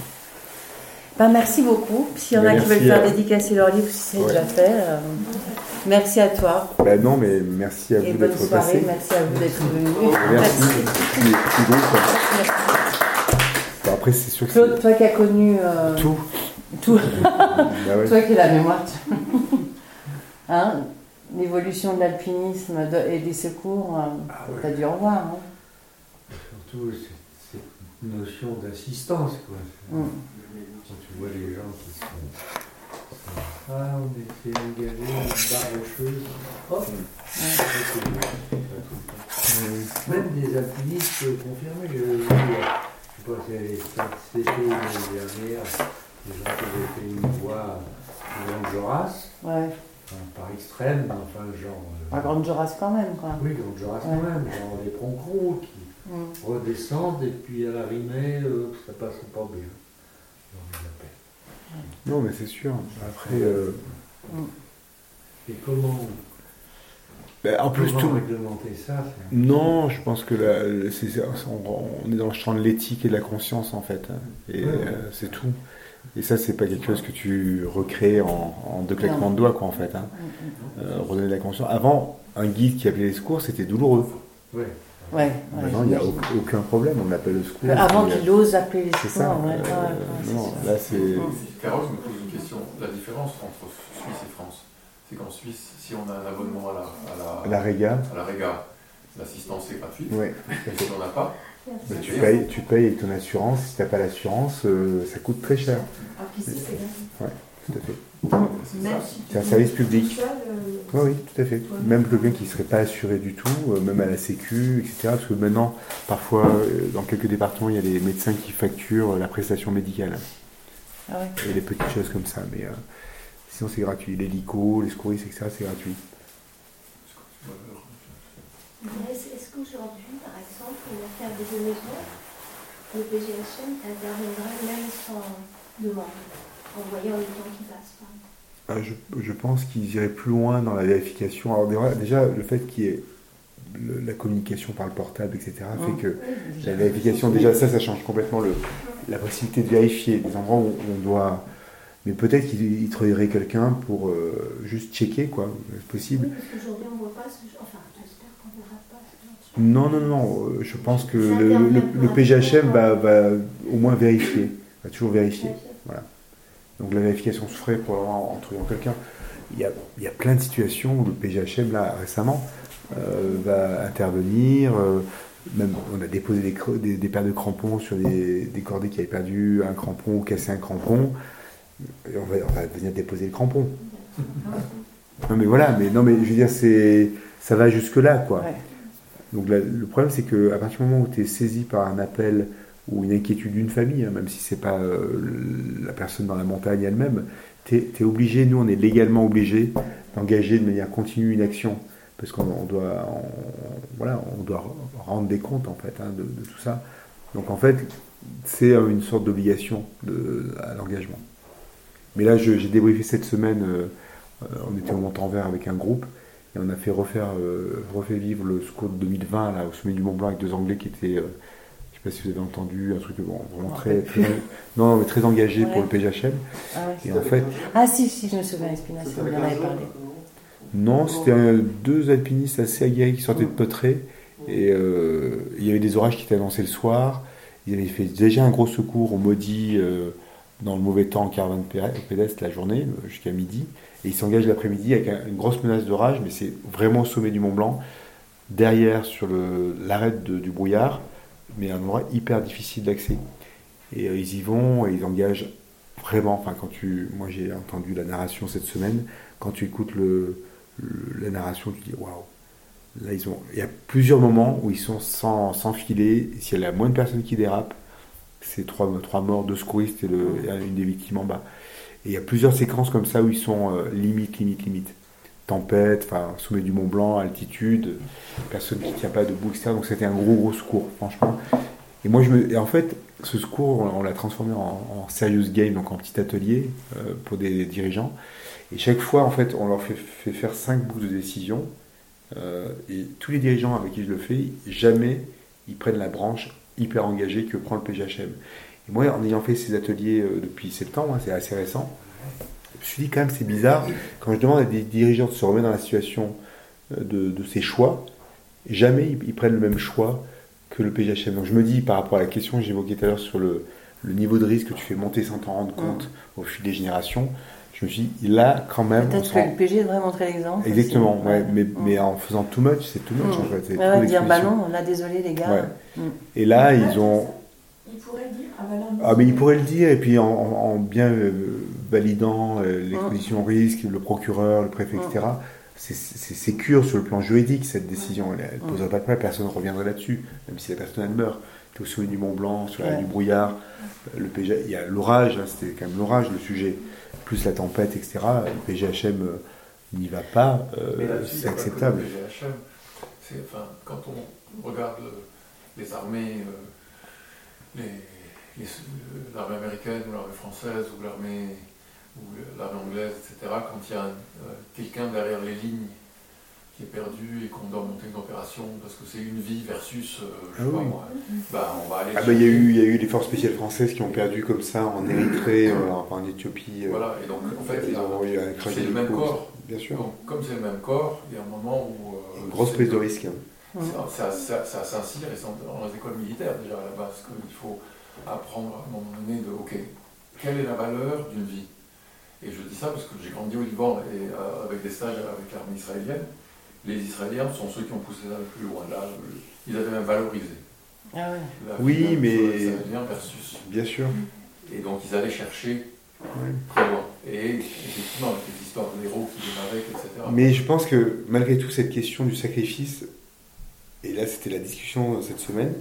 Ben, merci beaucoup. S'il y en Ben, a qui veulent faire à- dédicacer leur livre, si c'est Ouais. déjà fait. euh, merci à toi Bah non, mais merci à et vous bonne d'être soirée. passé. Merci à vous d'être venus. Merci. Après, c'est sûr que Claude, toi qui as connu euh, tout. tout. Bah ouais. toi qui as la mémoire. hein? L'évolution de l'alpinisme et des secours, euh, ouais. t'as dû en voir. Hein Surtout cette, cette notion d'assistance, quoi. Mm. Quand tu vois les gens qui sont. Ah, on était engagés, une barre rocheuse. Hop c'est bien. Même des alpinistes confirmés, je veux dire. Je sais pas si c'était l'année dernière, des gens qui avaient fait une voie dans le Joras, Ouais. Enfin, par extrême, mais enfin genre. euh, À Grande Joras quand même, quoi. Oui, dans le Joras quand même, genre les proncros qui Mm. redescendent et puis à l'arrivée, euh, ça passe pas bien. Non, mais c'est sûr. Après, euh, Et comment, bah, en plus, comment tout. réglementer ça Non, je pense que là, c'est- c'est- on, on est dans le champ de l'éthique et de la conscience, en fait. hein. Et Ouais. euh, c'est tout. Et ça, c'est pas quelque chose que tu recrées en, en deux claquements de doigts, quoi, en fait. hein. Mm, Euh, redonner de la conscience. Avant, un guide qui appelait les secours, c'était douloureux. Ouais. mm. Ouais, ouais, Maintenant, il n'y a aucun, problème. On appelle le secours. Avant et, euh, qu'il ose appeler les C'est secours. ça. ouais, euh, ouais, ouais, non, c'est là, c'est. Mm. Carole, je me pose une question. La différence entre Suisse et France, c'est qu'en Suisse, si on a un abonnement à la, à la, La réga, à la l'assistance est gratuite. ouais. Et si on n'a pas, Tu, payes, tu payes avec ton assurance. Si tu n'as pas l'assurance, euh, ça coûte très cher. Tout à fait. c'est. C'est un service public. Oui, oui, tout à fait. Même quelqu'un qui ne serait pas assuré du tout, euh, même à la Sécu, etc. Parce que maintenant, parfois, euh, dans quelques départements, il y a des médecins qui facturent la prestation médicale. Ah ouais. Et des petites choses comme ça. Mais euh, sinon, c'est gratuit. L'hélico, les secouristes, etc., c'est gratuit. Mais Est-ce qu'aujourd'hui, par exemple, une affaire de maison, le PGHM interviendrait même sans demande, en voyant le temps qui passe Euh, je, je pense qu'ils iraient plus loin dans la vérification. Alors déjà, déjà, le fait qu'il y ait le- la communication par le portable, etc., Mm. fait que la vérification, déjà ça, ça change complètement le, la possibilité de vérifier des endroits où on doit... Mais peut-être qu'il il trouverait quelqu'un pour euh, juste checker, quoi, c'est possible. Oui, parce qu'aujourd'hui, on ne voit pas ce genre. Enfin, j'espère qu'on ne verra pas ce genre de choses. Non, non, non, euh, je pense que le, PGHM va, au moins vérifier, va toujours vérifier. Ouais, Donc la vérification se ferait probablement en trouvant quelqu'un. Il y, a, il y a plein de situations où le PGHM, là, récemment, euh, va intervenir. euh, même, on a déposé des, cre- des, des paires de crampons sur des, des cordées qui avaient perdu un crampon ou cassé un crampon. Et on, va, on va venir déposer le crampon. Non mais voilà, mais non mais je veux dire, c'est, ça va jusque là quoi. Ouais. Donc le problème c'est que à partir du moment où tu es saisi par un appel ou une inquiétude d'une famille, hein, même si c'est pas euh, la personne dans la montagne elle-même, tu es, obligé, nous on est légalement obligé d'engager de manière continue une action parce qu'on on doit, voilà, on doit rendre des comptes en fait hein, de, tout ça. Donc en fait, c'est une sorte d'obligation à l'engagement. Mais là, j'ai débriefé cette semaine, on était au Montanvert avec un groupe, et on a fait refaire, refait vivre le SCO de 2020 là, au sommet du Mont Blanc avec deux Anglais qui étaient je sais pas si vous avez entendu un truc vraiment très, non, mais très engagé pour le PGHM. Ah, et en fait, ah si, si, je me souviens, Espina, si vous en avez parlé. Non, c'était deux alpinistes assez aguerris qui sortaient de Potré. Et euh, il y avait des orages qui étaient annoncés le soir. Ils avaient fait déjà un gros secours au maudit euh, dans le mauvais temps en caravane pédestre la journée, jusqu'à midi. Et ils s'engagent l'après-midi avec une grosse menace d'orage, mais c'est vraiment au sommet du Mont Blanc, derrière sur l'arête du brouillard mais un endroit hyper difficile d'accès. Et euh, ils y vont et ils engagent vraiment. Enfin, quand tu, moi j'ai entendu la narration cette semaine. Quand tu écoutes le, la narration, tu dis waouh. Là, ils ont, il y a plusieurs moments où ils sont sans, sans filet. S'il y a la moindre personne qui dérape, c'est trois, trois morts, deux secouristes et, une des victimes en bas. Et il y a plusieurs séquences comme ça où ils sont euh, limite, limite, limite. Tempête, sommet du Mont Blanc, altitude, personne qui ne tient pas debout, etc. Donc c'était un gros, gros secours, franchement. Et moi, je me, en fait, ce secours, on, l'a transformé en, serious game, donc en petit atelier euh, pour des dirigeants. Et chaque fois, en fait, on leur fait, faire cinq bouts de décision. Euh, et tous les dirigeants avec qui je le fais, jamais ils prennent la branche hyper engagée que prend le PGHM. Et moi, en ayant fait ces ateliers euh, depuis septembre, hein, c'est assez récent, je me suis dit quand même c'est bizarre, quand je demande à des dirigeants de se remettre dans la situation euh, de, ces choix, jamais ils, prennent le même choix que le PGHM. Donc je me dis par rapport à la question que j'évoquais tout à l'heure sur le, niveau de risque que tu fais monter sans t'en rendre compte au fil des générations, je me suis dit, là, quand même. Peut-être que le PG devrait montrer l'exemple. Exactement, ouais. mais, mais, en faisant too much, c'est too much en fait. Ouais, dire, bah non, là, désolé les gars. Et là, ils ont. Ils pourraient le dire, ah, mais ils pourraient le dire, et puis en, bien euh, validant euh, l'exposition au risque, le procureur, le préfet, etc. C'est sécure sur le plan juridique, cette décision. Elle ne poserait pas de problème, personne ne reviendrait là-dessus, même si la personne elle meurt. Tu es au sommet du Mont Blanc, sur la du brouillard, le PG, il y a l'orage, hein, c'était quand même l'orage le sujet plus la tempête, etc. Le PGHM euh, n'y va pas, euh, c'est acceptable. Le enfin, quand on regarde les armées, euh, l'armée américaine ou l'armée française ou l'armée ou l'armée anglaise, etc., quand il y a quelqu'un derrière les lignes qui est perdu et qu'on doit monter une opération parce que c'est une vie versus, euh, je ah sais pas moi, bah, on va aller. Ah bah, il y, a eu, y a eu les forces spéciales françaises qui ont perdu comme ça en Érythrée, euh, en Éthiopie. Euh, voilà, et donc en fait, c'est le même corps. Bien sûr. Donc, comme c'est le même corps, il y a un moment où. une grosse prise de risque. Hein. Ça, ça, ça, s'insire, et dans les écoles militaires déjà à la base, qu'il faut apprendre à un moment donné de, ok, quelle est la valeur d'une vie? Et je dis ça parce que j'ai grandi au Liban et avec des stages avec l'armée israélienne les Israéliens sont ceux qui ont poussé ça le plus loin. Là, ils avaient même valorisé. Ah oui, mais. versus. Bien sûr. Et donc, ils allaient chercher très loin. Et effectivement, avec les histoires de héros qui viennent avec, etc. Mais je pense que malgré tout, cette question du sacrifice, et là, c'était la discussion cette semaine,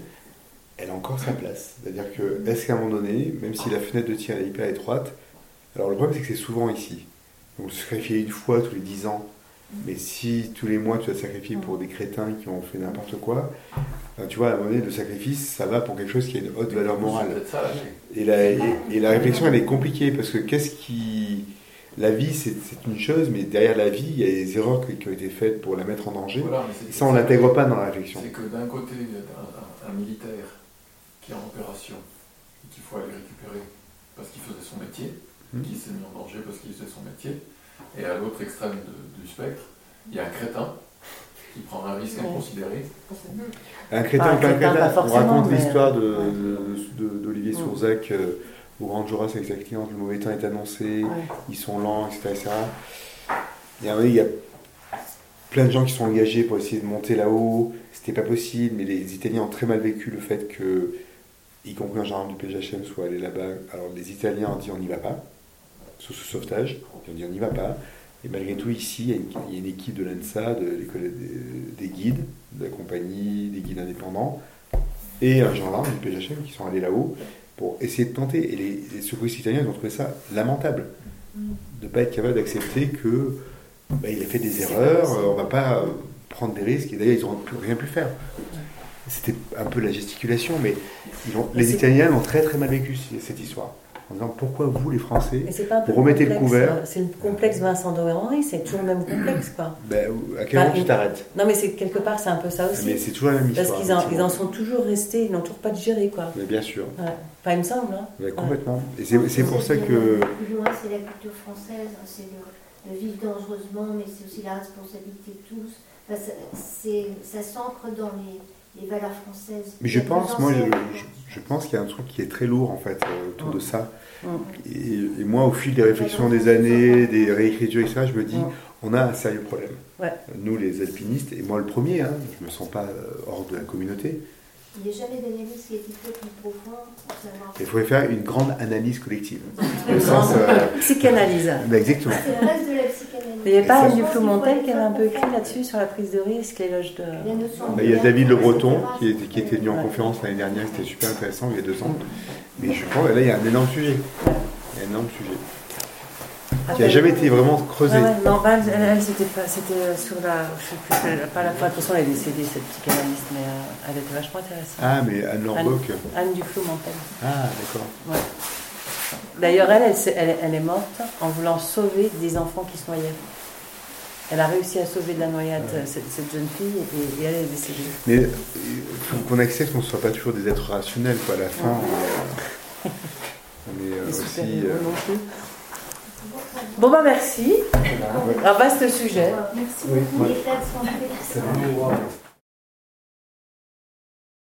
elle a encore sa place. C'est-à-dire que, est-ce qu'à un moment donné, même si la fenêtre de tir est hyper étroite, alors le problème, c'est que c'est souvent ici. Donc, se sacrifier une fois tous les dix ans, mais si tous les mois tu vas te sacrifier pour des crétins qui ont fait n'importe quoi, ben, tu vois, à un moment donné, le sacrifice, ça va pour quelque chose qui a une haute valeur morale. Et la, et, la réflexion, elle est compliquée parce que qu'est-ce qui. La vie, c'est une chose, mais derrière la vie, il y a des erreurs qui, ont été faites pour la mettre en danger. et ça, on l'intègre pas dans la réflexion. C'est que d'un côté, il y a un, militaire qui est en opération et qu'il faut aller récupérer parce qu'il faisait son métier, mmh. qui s'est mis en danger parce qu'il faisait son métier. Et à l'autre extrême du spectre, il y a un crétin qui prend un risque inconsidéré. Un crétin, pas un crétin. On raconte l'histoire d'Olivier de, de, Sourzac euh, au Grand Joras avec sa cliente. Le mauvais temps est annoncé, ils sont lents, etc. Et à un moment, il y a plein de gens qui sont engagés pour essayer de monter là-haut. C'était pas possible, mais les Italiens ont très mal vécu le fait que, y compris un gendarme du PGHM, soit allé là-bas. Alors les Italiens ont dit on n'y va pas sous ce sauvetage. on dit on n'y va pas. Et malgré tout, ici, il y a une, équipe de l'ANSA, de l'école des, guides, de la compagnie, des guides indépendants, et un gendarme du PGHM qui sont allés là-haut pour essayer de tenter. Et les, secouristes italiens ont trouvé ça lamentable de ne pas être capable d'accepter que bah, il a fait des erreurs, on ne va pas prendre des risques, et d'ailleurs ils n'auront rien pu faire. c'était un peu la gesticulation, mais les Italiens ont très très mal vécu cette histoire en disant pourquoi vous les Français vous remettez le couvert C'est le complexe Vincent Henri, c'est toujours le même complexe quoi. Ben, à quel moment tu t'arrêtes Non mais c'est quelque part c'est un peu ça aussi. Mais c'est toujours la même histoire. Parce qu'ils en, ils en, sont toujours restés, ils n'ont toujours pas digéré quoi. Mais bien sûr. Ouais. Enfin il me semble. Hein. Mais complètement. Et c'est pour ça que. Plus loin c'est la culture française, hein, c'est le, vivre dangereusement, mais c'est aussi la responsabilité de tous. Enfin, ça s'ancre dans les les valeurs françaises. Mais je pense, moi, je, pense qu'il y a un truc qui est très lourd en fait euh, autour de ça. Et, moi, au fil des réflexions des années, des réécritures, etc., je me dis, on a un sérieux problème. Nous, les alpinistes, et moi le premier, hein, je ne me sens pas euh, hors de la communauté. Il n'y a jamais d'analyse qui a été faite plus profonde pour savoir. Il faudrait faire une grande analyse collective. Grande euh, psychanalyse. exactement. C'est le reste de la psychanalyse. Il n'y avait pas Anne Duflo-Montel qui avait un peu écrit là-dessus, sur la prise de risque, l'éloge de. Bah, il y a David Le Breton qui, était, qui était venu en conférence l'année dernière, c'était super intéressant, il y a deux ans. Mais je pense que là, il y a un énorme sujet. Il y a un énorme sujet qui n'a jamais été vraiment creusé. non, elle, elle c'était euh, sur la. Je sais plus, pas la fois. De toute façon, elle est décédée, cette psychanalyste, mais euh, elle était vachement intéressante. Ah, mais Anne Lorbock. Anne, Anne Duflo-Montel. Ah, d'accord. Ouais. D'ailleurs, elle, elle, elle, est morte en voulant sauver des enfants qui se noyaient. Elle a réussi à sauver de la noyade cette, cette, jeune fille et, elle est décédée. Mais il faut qu'on accepte qu'on ne soit pas toujours des êtres rationnels. Quoi. À la fin, on, est, on est aussi. Bon, bah merci. Un vaste sujet. Merci beaucoup.